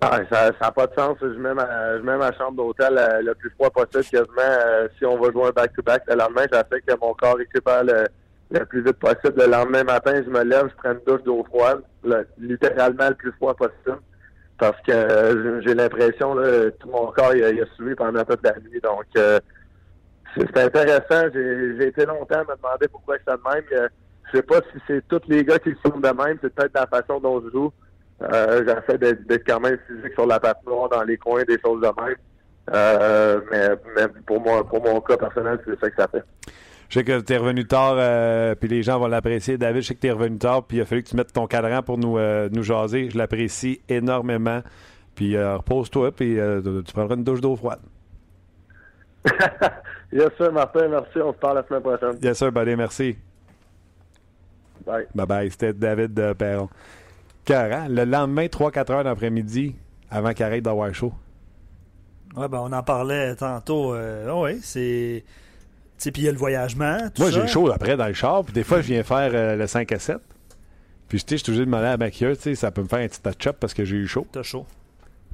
Ah, ça n'a pas de sens. Je mets ma, chambre d'hôtel euh, le plus froid possible quasiment. euh, si on va jouer un back-to-back le lendemain, j'essaie que mon corps récupère le, le plus vite possible. Le lendemain matin, je me lève, je prends une douche d'eau froide, le- littéralement le plus froid possible. Parce que euh, j'ai l'impression là, tout mon corps il a, suivi pendant toute la nuit. Donc c'est intéressant. J'ai été longtemps à me demander pourquoi c'est de même. Je sais pas si c'est tous les gars qui le font de même. C'est peut-être la façon dont je joue. Euh, J'essaie d'être quand même physique sur la patinoire, dans les coins, des choses de même. Euh, mais, mais pour moi, pour mon cas personnel, c'est ça que ça fait. Je sais que tu es revenu tard, euh, puis les gens vont l'apprécier. David, je sais que tu es revenu tard, puis il a fallu que tu mettes ton cadran pour nous, euh, nous jaser. Je l'apprécie énormément. Puis repose-toi, puis tu prendras une douche d'eau froide. yes, sir, Martin, merci. On se parle la semaine prochaine. Yes, sir, buddy, merci. Bye. Bye bye, c'était David de Perron. Carré, le lendemain, 3-4 heures d'après-midi, avant qu'il arrête d'avoir chaud. Ouais, ben, on en parlait tantôt. Euh, oui, c'est. Tu sais, puis il y a le voyagement. Tout Moi, j'ai chaud après dans le char, puis des fois, je viens faire euh, le 5 à 7. Puis, tu sais, je suis obligé de demander à la maquilleuse, tu sais, ça peut me faire un petit touch-up parce que j'ai eu chaud. T'as chaud.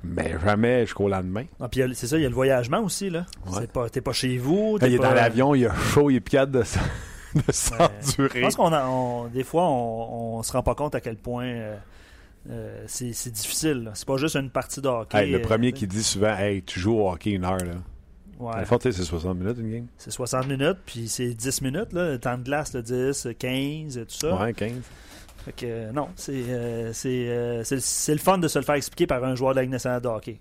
Mais jamais jusqu'au lendemain. Ah, puis y c'est ça, il y a le voyagement aussi. là. Ouais. C'est pas, t'es pas chez vous. T'es il est dans l'avion, il a chaud, il est piade de, s- de Je s'endurer. pense qu'on a, on- des fois, on, on se rend pas compte à quel point euh, euh, c'est, difficile. C'est pas juste une partie de hockey. Hey, le euh, premier qui dit souvent, hey, tu joues au hockey une heure, là. Ouais. C'est 60 minutes une game. C'est 60 minutes, puis c'est 10 minutes, là, le temps de glace, le 10, 15, tout ça. Ouais, 15. Fait que, euh, non, c'est, le- fun de se le faire expliquer par un joueur de la Ligue nationale de hockey.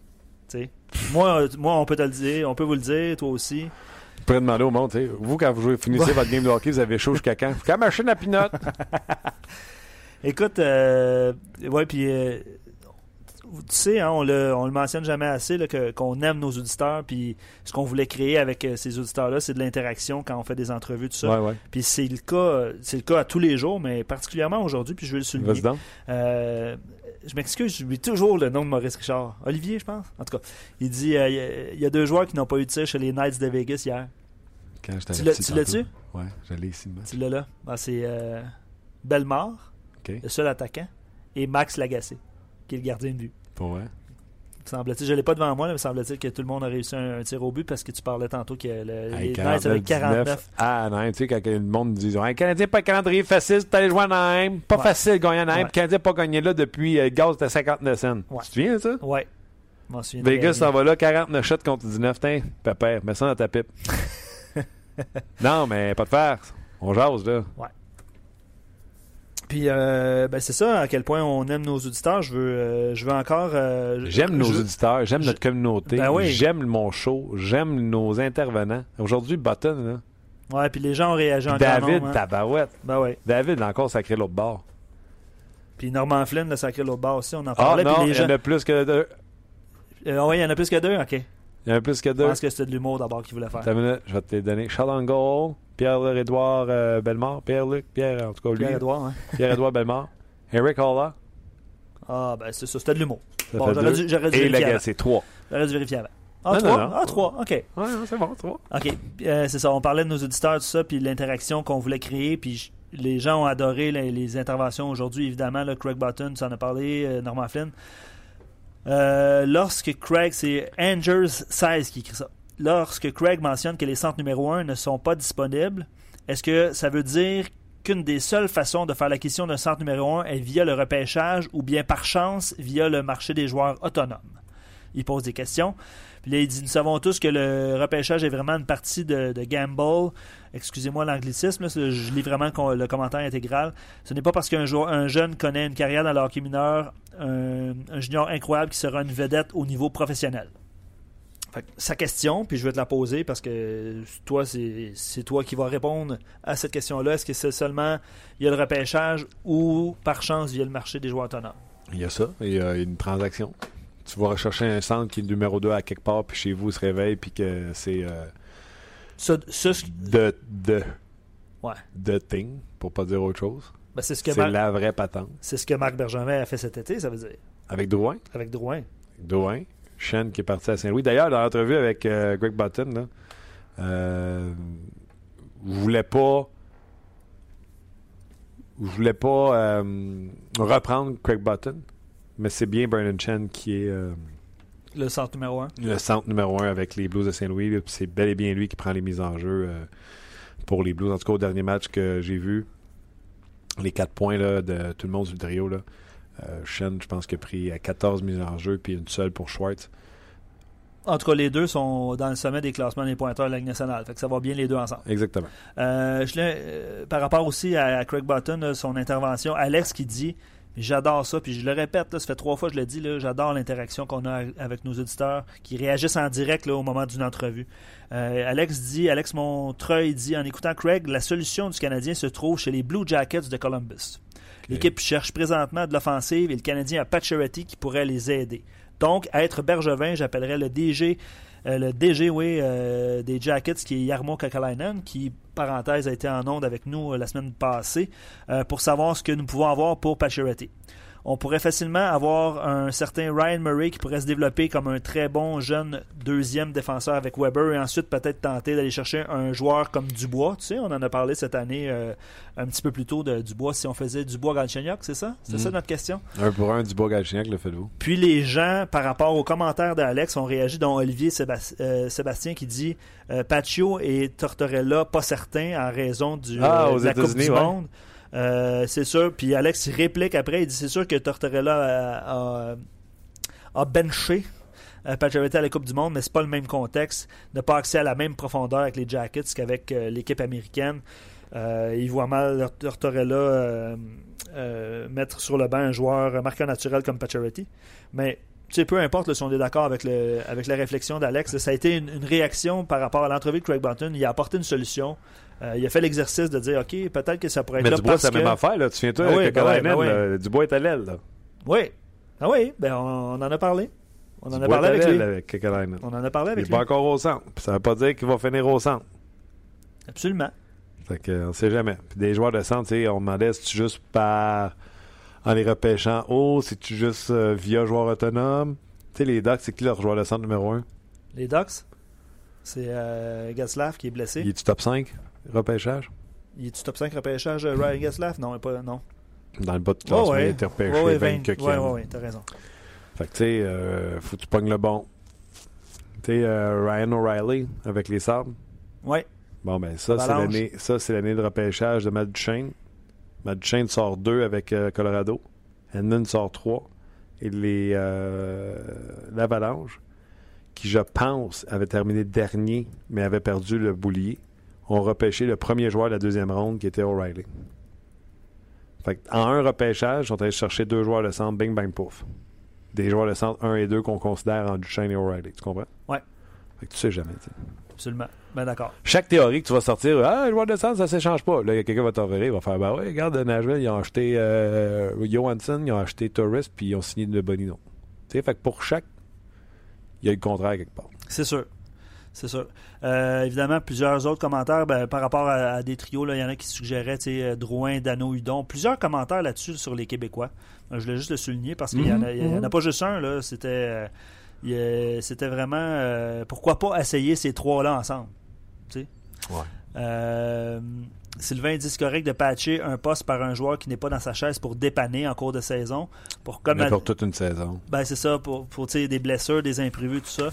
Moi, moi, on peut te le dire, on peut vous le dire, toi aussi. Vous pourrez demander au monde, vous, quand vous jouez, finissez votre game de hockey, vous avez chaud jusqu'à quand? La machine à pinotte. Écoute, euh, ouais, puis euh, tu sais, hein, on, le, on le mentionne jamais assez là, que- qu'on aime nos auditeurs, puis ce qu'on voulait créer avec euh, ces auditeurs-là, c'est de l'interaction quand on fait des entrevues, tout ça. Ouais, ouais. Puis c'est le cas, c'est le cas à tous les jours, mais particulièrement aujourd'hui, puis je vais le souligner. Euh, je m'excuse, j'oublie toujours le nom de Maurice Richard. Olivier, je pense? En tout cas, il dit euh, il y a- il y, a deux joueurs qui n'ont pas eu de tir chez les Knights de Vegas hier. Quand je Tu l'as- tu l'as-tu? Ouais, je l'ai ici. Tu l'as là. Ah, c'est euh, Bellemare, Le seul attaquant, et Max Lagacé, qui est le gardien de but. Pour vrai? Semble-t-il, je l'ai pas devant moi, mais semble-t-il que tout le monde a réussi un, un tir au but parce que tu parlais tantôt que le, Hey, les Knights avaient 49. Ah, non, tu sais, quand le monde dit hey, Canadien, pas calendrier facile, c'est allé jouer à Naheim. Pas Ouais. facile gagner à Naheim. Ouais. Canadien pas gagné là depuis euh, Gaz de 59 cents. Ouais. Tu te souviens de ça? Ouais. Je m'en souviens Vegas s'en va là, 49 shots contre 19. Tiens, pépère, mets ça dans ta pipe. non, mais pas de faire. On jase, là. Puis, euh, ben c'est ça, à quel point on aime nos auditeurs. Je veux, euh, je veux encore. euh, J'aime nos je- auditeurs, j'aime je- notre communauté, Ben oui. j'aime mon show, j'aime nos intervenants. Aujourd'hui, Button, là. Ouais, puis les gens ont réagi Puis encore. David, hein. tabarouette. Ben ouais. David, il a encore sacré l'autre bord. Puis Norman Flynn, le sacré l'autre bord aussi, on en Ah parlait. non, puis les il y en a plus que deux. Euh, ouais, il y en a plus que deux, ok. Il y en a plus que Je deux. pense que c'était de l'humour d'abord qu'il voulait faire. Attends une minute, je vais te les donner. Charles Angle, Pierre-Édouard euh, Bellemare, Pierre-Luc, Pierre, en tout cas lui. Pierre-Edouard, hein. Pierre-Édouard Bellemare. Eric Holla. Ah, ben c'est ça, c'était de l'humour. Bon, j'aurais dû, dû Et vérifier avant. Legacy, trois. J'aurais dû vérifier avant. Ah, Non, trois? non, non. Ah, trois, ok. Ouais, ouais, c'est bon, trois. OK. Euh, c'est ça. On parlait de nos auditeurs, tout ça, puis l'interaction qu'on voulait créer. Puis j- les gens ont adoré les, les interventions aujourd'hui, évidemment. Là, Craig Button, tu en as parlé, euh, Norman Flynn. Euh, lorsque Craig, c'est Angers 16 qui écrit ça. Lorsque Craig mentionne que les centres numéro 1 ne sont pas disponibles, est-ce que ça veut dire qu'une des seules façons de faire l'acquisition d'un centre numéro 1 est via le repêchage ou bien par chance via le marché des joueurs autonomes? Il pose des questions. Puis là, il dit Nous savons tous que le repêchage est vraiment une partie de gamble. Excusez-moi l'anglicisme, je lis vraiment le commentaire intégral. Ce n'est pas parce qu'un un jeune connaît une carrière dans le hockey mineur, un, un junior incroyable qui sera une vedette au niveau professionnel. Sa question, puis je vais te la poser parce que toi, c'est toi qui vas répondre à cette question-là. Est-ce que c'est seulement il y a le repêchage ou par chance via le marché des joueurs autonomes? Il y a ça, il y a une transaction. Tu vas rechercher un centre qui est numéro 2 à quelque part, puis chez vous, il se réveille, puis que c'est euh, Ça, ça, ce- de, de, ouais. de thing, pour pas dire autre chose. Ben, c'est ce que C'est Marc- la vraie patente. c'est ce que Marc Bergevin a fait cet été, ça veut dire, Avec Drouin, avec Drouin. Drouin, Shen qui est parti à Saint-Louis. D'ailleurs, dans l'entrevue avec euh, Greg Button, là, euh, je voulais pas. Je voulais pas euh, reprendre Craig Button, mais c'est bien Brandon Chen qui est euh, Le centre numéro un? le centre numéro un avec les Blues de Saint-Louis. C'est bel et bien lui qui prend les mises en jeu euh, pour les Blues. En tout cas, au dernier match que j'ai vu, les quatre points là, de tout le monde sur le trio, là, euh, Shen, je pense qu'il a pris euh, 14 mises en jeu, puis une seule pour Schwartz. En tout cas, les deux sont dans le sommet des classements des pointeurs de la Ligue nationale. Fait que ça va bien les deux ensemble. Exactement. Euh, je euh, par rapport aussi à, Craig Button, son intervention, Alex qui dit J'adore ça, puis je le répète, là, ça fait trois fois que je le dis, j'adore l'interaction qu'on a avec nos auditeurs qui réagissent en direct là, au moment d'une entrevue. Euh, Alex dit, Alex Montreuil dit en écoutant Craig, la solution du Canadien se trouve chez les Blue Jackets de Columbus. L'équipe cherche présentement de l'offensive et le Canadien a Pacioretty qui pourrait les aider. Donc, à être Bergevin, j'appellerais le DG, euh, le DG oui, euh, des Jackets, qui est Jarmo Kakalainen, qui, parenthèse, a été en onde avec nous euh, la semaine passée, euh, pour savoir ce que nous pouvons avoir pour Pacioretty. On pourrait facilement avoir un certain Ryan Murray qui pourrait se développer comme un très bon jeune deuxième défenseur avec Weber et ensuite peut-être tenter d'aller chercher un joueur comme Dubois. Tu sais, on en a parlé cette année euh, un petit peu plus tôt de Dubois si on faisait Dubois-Galchenyuk, c'est ça? C'est Mhm. ça notre question? Un pour un du beau Galchenyuk, le faites-vous? Puis les gens, par rapport aux commentaires d'Alex, ont réagi, dont Olivier euh, Sébastien qui dit euh, Paccio et Tortorella pas certains en raison du, Ah, euh, de la Coupe du ouais. Monde. Euh, c'est sûr. Puis Alex réplique après, il dit c'est sûr que Tortorella a, benché euh, à la Coupe du Monde, mais c'est pas le même contexte. N'a pas accès à la même profondeur avec les Jackets qu'avec euh, l'équipe américaine. Euh, il voit mal Tortorella mettre sur le banc un joueur marqueur naturel comme Pacioretty. Mais peu importe si on est d'accord avec, le, avec la réflexion d'Alex, ça a été une, réaction par rapport à l'entrevue de Craig Button. Il a apporté une solution. Euh, il a fait l'exercice de dire OK, peut-être que ça pourrait être Mais là Dubois, parce c'est la même affaire. Là. Tu souviens-toi, Ah oui, avec ben ouais, ben ouais. Dubois est à l'aile. là. Oui. Ah oui, ben on, on en a parlé. On en a parlé est avec lui. avec. On en a parlé Il avec n'est lui. pas encore au centre. Ça veut pas dire qu'il va finir au centre. Absolument. Fait que, on sait jamais. Puis des joueurs de centre, on demandait si tu juste par en les repêchant haut, si tu juste euh, via joueur autonome. Tu sais, les Ducks, c'est qui leur joueur de centre numéro 1 Les Ducks, c'est euh, Gatslav qui est blessé. Il est-tu top 5 repêchage? Il est-tu top 5 repêchage, euh, Ryan Gatslav? Non, pas, non. Dans le bas de Oh, classement, ouais. il était repêché Ouais, ouais, 20 vingt- que ouais, ouais, ouais, t'as raison. Fait que, tu sais, euh, faut que tu pognes le bon. Tu sais, euh, Ryan O'Reilly avec les Sabres. Ouais. Bon, ben, ça, c'est l'année, ça, c'est l'année de repêchage de Matt Duchesne. Matt Duchesne sort 2 avec euh, Colorado. Hendon sort 3. Et les, euh, l'Avalanche, qui, je pense, avait terminé dernier, mais avait perdu le boulier, ont repêché le premier joueur de la deuxième ronde, qui était O'Reilly. Fait en un repêchage, ils sont allés chercher deux joueurs de centre, bing, bang, pouf. Des joueurs de centre 1 et 2 qu'on considère en Duchesne et O'Reilly. Tu comprends? Ouais. Fait que tu sais jamais. Absolument. Ben d'accord. Chaque théorie que tu vas sortir, ah, le joueur de centre, ça s'échange pas. Là, quelqu'un va t'enverrer, il va faire, bah ouais, regarde, Nashville, ils ont acheté euh, Johansson, ils ont acheté Torres, puis ils ont signé de Bonino. Tu sais, fait que pour chaque, il y a le contraire quelque part. C'est sûr. C'est sûr. Euh, évidemment, plusieurs autres commentaires ben, par rapport à, à des trios. là, Il y en a qui suggéraient tu sais, euh, Drouin, Dano, Hudon. Plusieurs commentaires là-dessus sur les Québécois. Euh, Je voulais juste le souligner parce qu'il n'y en, a- en a pas juste un. là. C'était euh, vraiment euh, pourquoi pas essayer ces trois-là ensemble. tu sais. Ouais. Euh, Sylvain dit correct de patcher un poste par un joueur qui n'est pas dans sa chaise pour dépanner en cours de saison. Pour comme Mais pour toute une saison. ben, c'est ça, pour, pour des blessures, des imprévus, tout ça.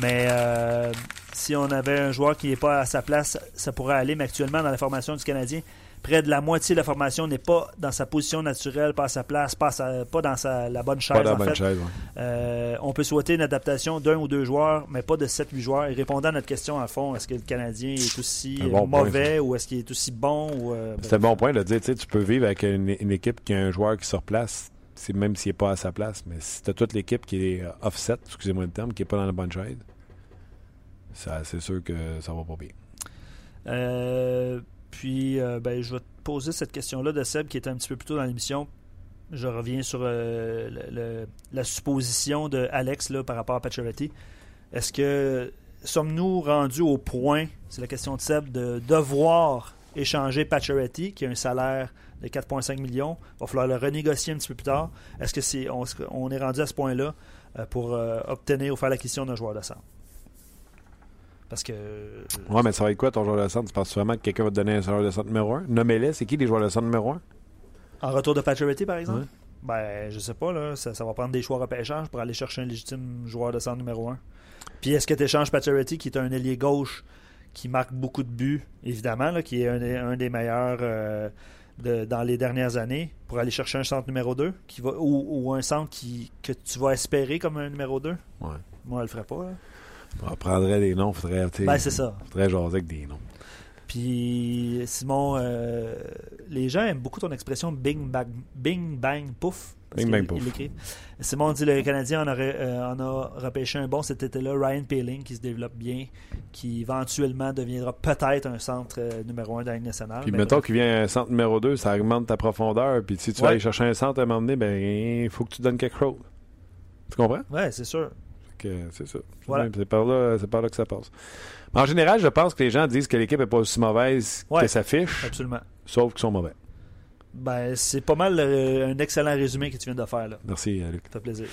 Mais euh, si on avait un joueur qui n'est pas à sa place, ça pourrait aller. Mais actuellement, dans la formation du Canadien, près de la moitié de la formation n'est pas dans sa position naturelle, pas à sa place, pas, sa- pas dans sa, la bonne chaise. Pas dans la en bonne fait. chaise, ouais. Euh, on peut souhaiter une adaptation d'un ou deux joueurs, mais pas de 7-8 joueurs. Et répondant à notre question, à fond, est-ce que le Canadien est aussi Un bon point, mauvais ou est-ce qu'il est aussi bon? Euh, C'est un bon point de dire, tu sais, tu peux vivre avec une, une équipe qui a un joueur qui se replace, c'est même s'il n'est pas à sa place, mais si tu as toute l'équipe qui est euh, offset, excusez-moi le terme, qui n'est pas dans la bonne chaise, ça, c'est sûr que ça va pas bien. Euh, puis, euh, ben, je vais te poser cette question-là de Seb qui était un petit peu plus tôt dans l'émission. Je reviens sur la supposition de Alex là, par rapport à Pacioretty. Est-ce que sommes-nous rendus au point, c'est la question de Seb, de devoir échanger Pacioretty, qui a un salaire de 4,5 millions. Il va falloir le renégocier un petit peu plus tard. Est-ce que c'est on, on est rendu à ce point-là? euh, pour euh, obtenir ou faire l'acquisition d'un joueur de centre? Parce que. Ouais, mais ça va être quoi ton joueur de centre? Tu penses vraiment que quelqu'un va te donner un joueur de centre numéro 1? Nommez-les, c'est qui les joueurs de centre numéro 1? En retour de Paturity, par exemple? Ouais. Ben, je sais pas, là. Ça, ça va prendre des choix repêchage pour aller chercher un légitime joueur de centre numéro 1. Puis est-ce que tu échanges Paturity, qui est un ailier gauche qui marque beaucoup de buts, évidemment, là, qui est un des, un des meilleurs euh, de- dans les dernières années, pour aller chercher un centre numéro 2 qui va, ou, ou un centre qui, que tu vas espérer comme un numéro 2? Ouais. Moi, je le ferais pas. là. On prendrait des noms, faudrait, Ben, c'est ça. faudrait jaser avec des noms. Puis, Simon, euh, les gens aiment beaucoup ton expression Bing Bang, Bing Bang Pouf. Parce Bing, bang, il. Simon dit le Canadien en, aurait, euh, en a repêché un bon cet été-là, Ryan Peeling, qui se développe bien, qui éventuellement deviendra peut-être un centre euh, numéro un dans la Ligue nationale. Puis mettons qu'il vient un centre numéro 2, ça augmente ta profondeur. Puis si tu vas aller chercher un centre à un moment donné, ben, il faut que tu donnes quelque chose. Tu comprends? Ouais, c'est sûr. C'est ça. Voilà. C'est par, là, par là que ça passe. En général, je pense que les gens disent que l'équipe n'est pas aussi mauvaise Ouais. que ça fiche, Absolument. sauf qu'ils sont mauvais. Ben, c'est pas mal euh, un excellent résumé que tu viens de faire, là. Merci, euh, Luc. Ça fait plaisir.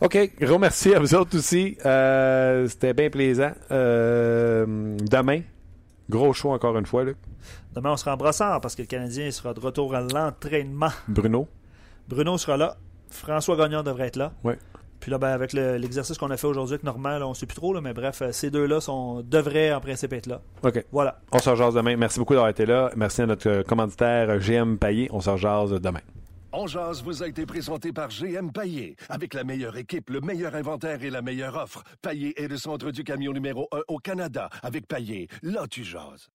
OK, gros merci à vous autres aussi. Euh, C'était bien plaisant. Euh, demain, gros show encore une fois, Luc. Demain, on sera en brossard parce que le Canadien sera de retour à l'entraînement. Bruno. Bruno sera là. François Gagnon devrait être là. Ouais. Puis là, ben, avec le- l'exercice qu'on a fait aujourd'hui avec Normand, là, on ne sait plus trop, là, mais bref, euh, ces deux-là sont, devraient en principe être là. OK. Voilà. On se rejase demain. Merci beaucoup d'avoir été là. Merci à notre euh, commanditaire euh, GM Payet. On se rejase demain. On jase vous a été présenté par GM Paillé. Avec la meilleure équipe, le meilleur inventaire et la meilleure offre. Paillé est le centre du camion numéro 1 au Canada. Avec Paillé, là tu jases.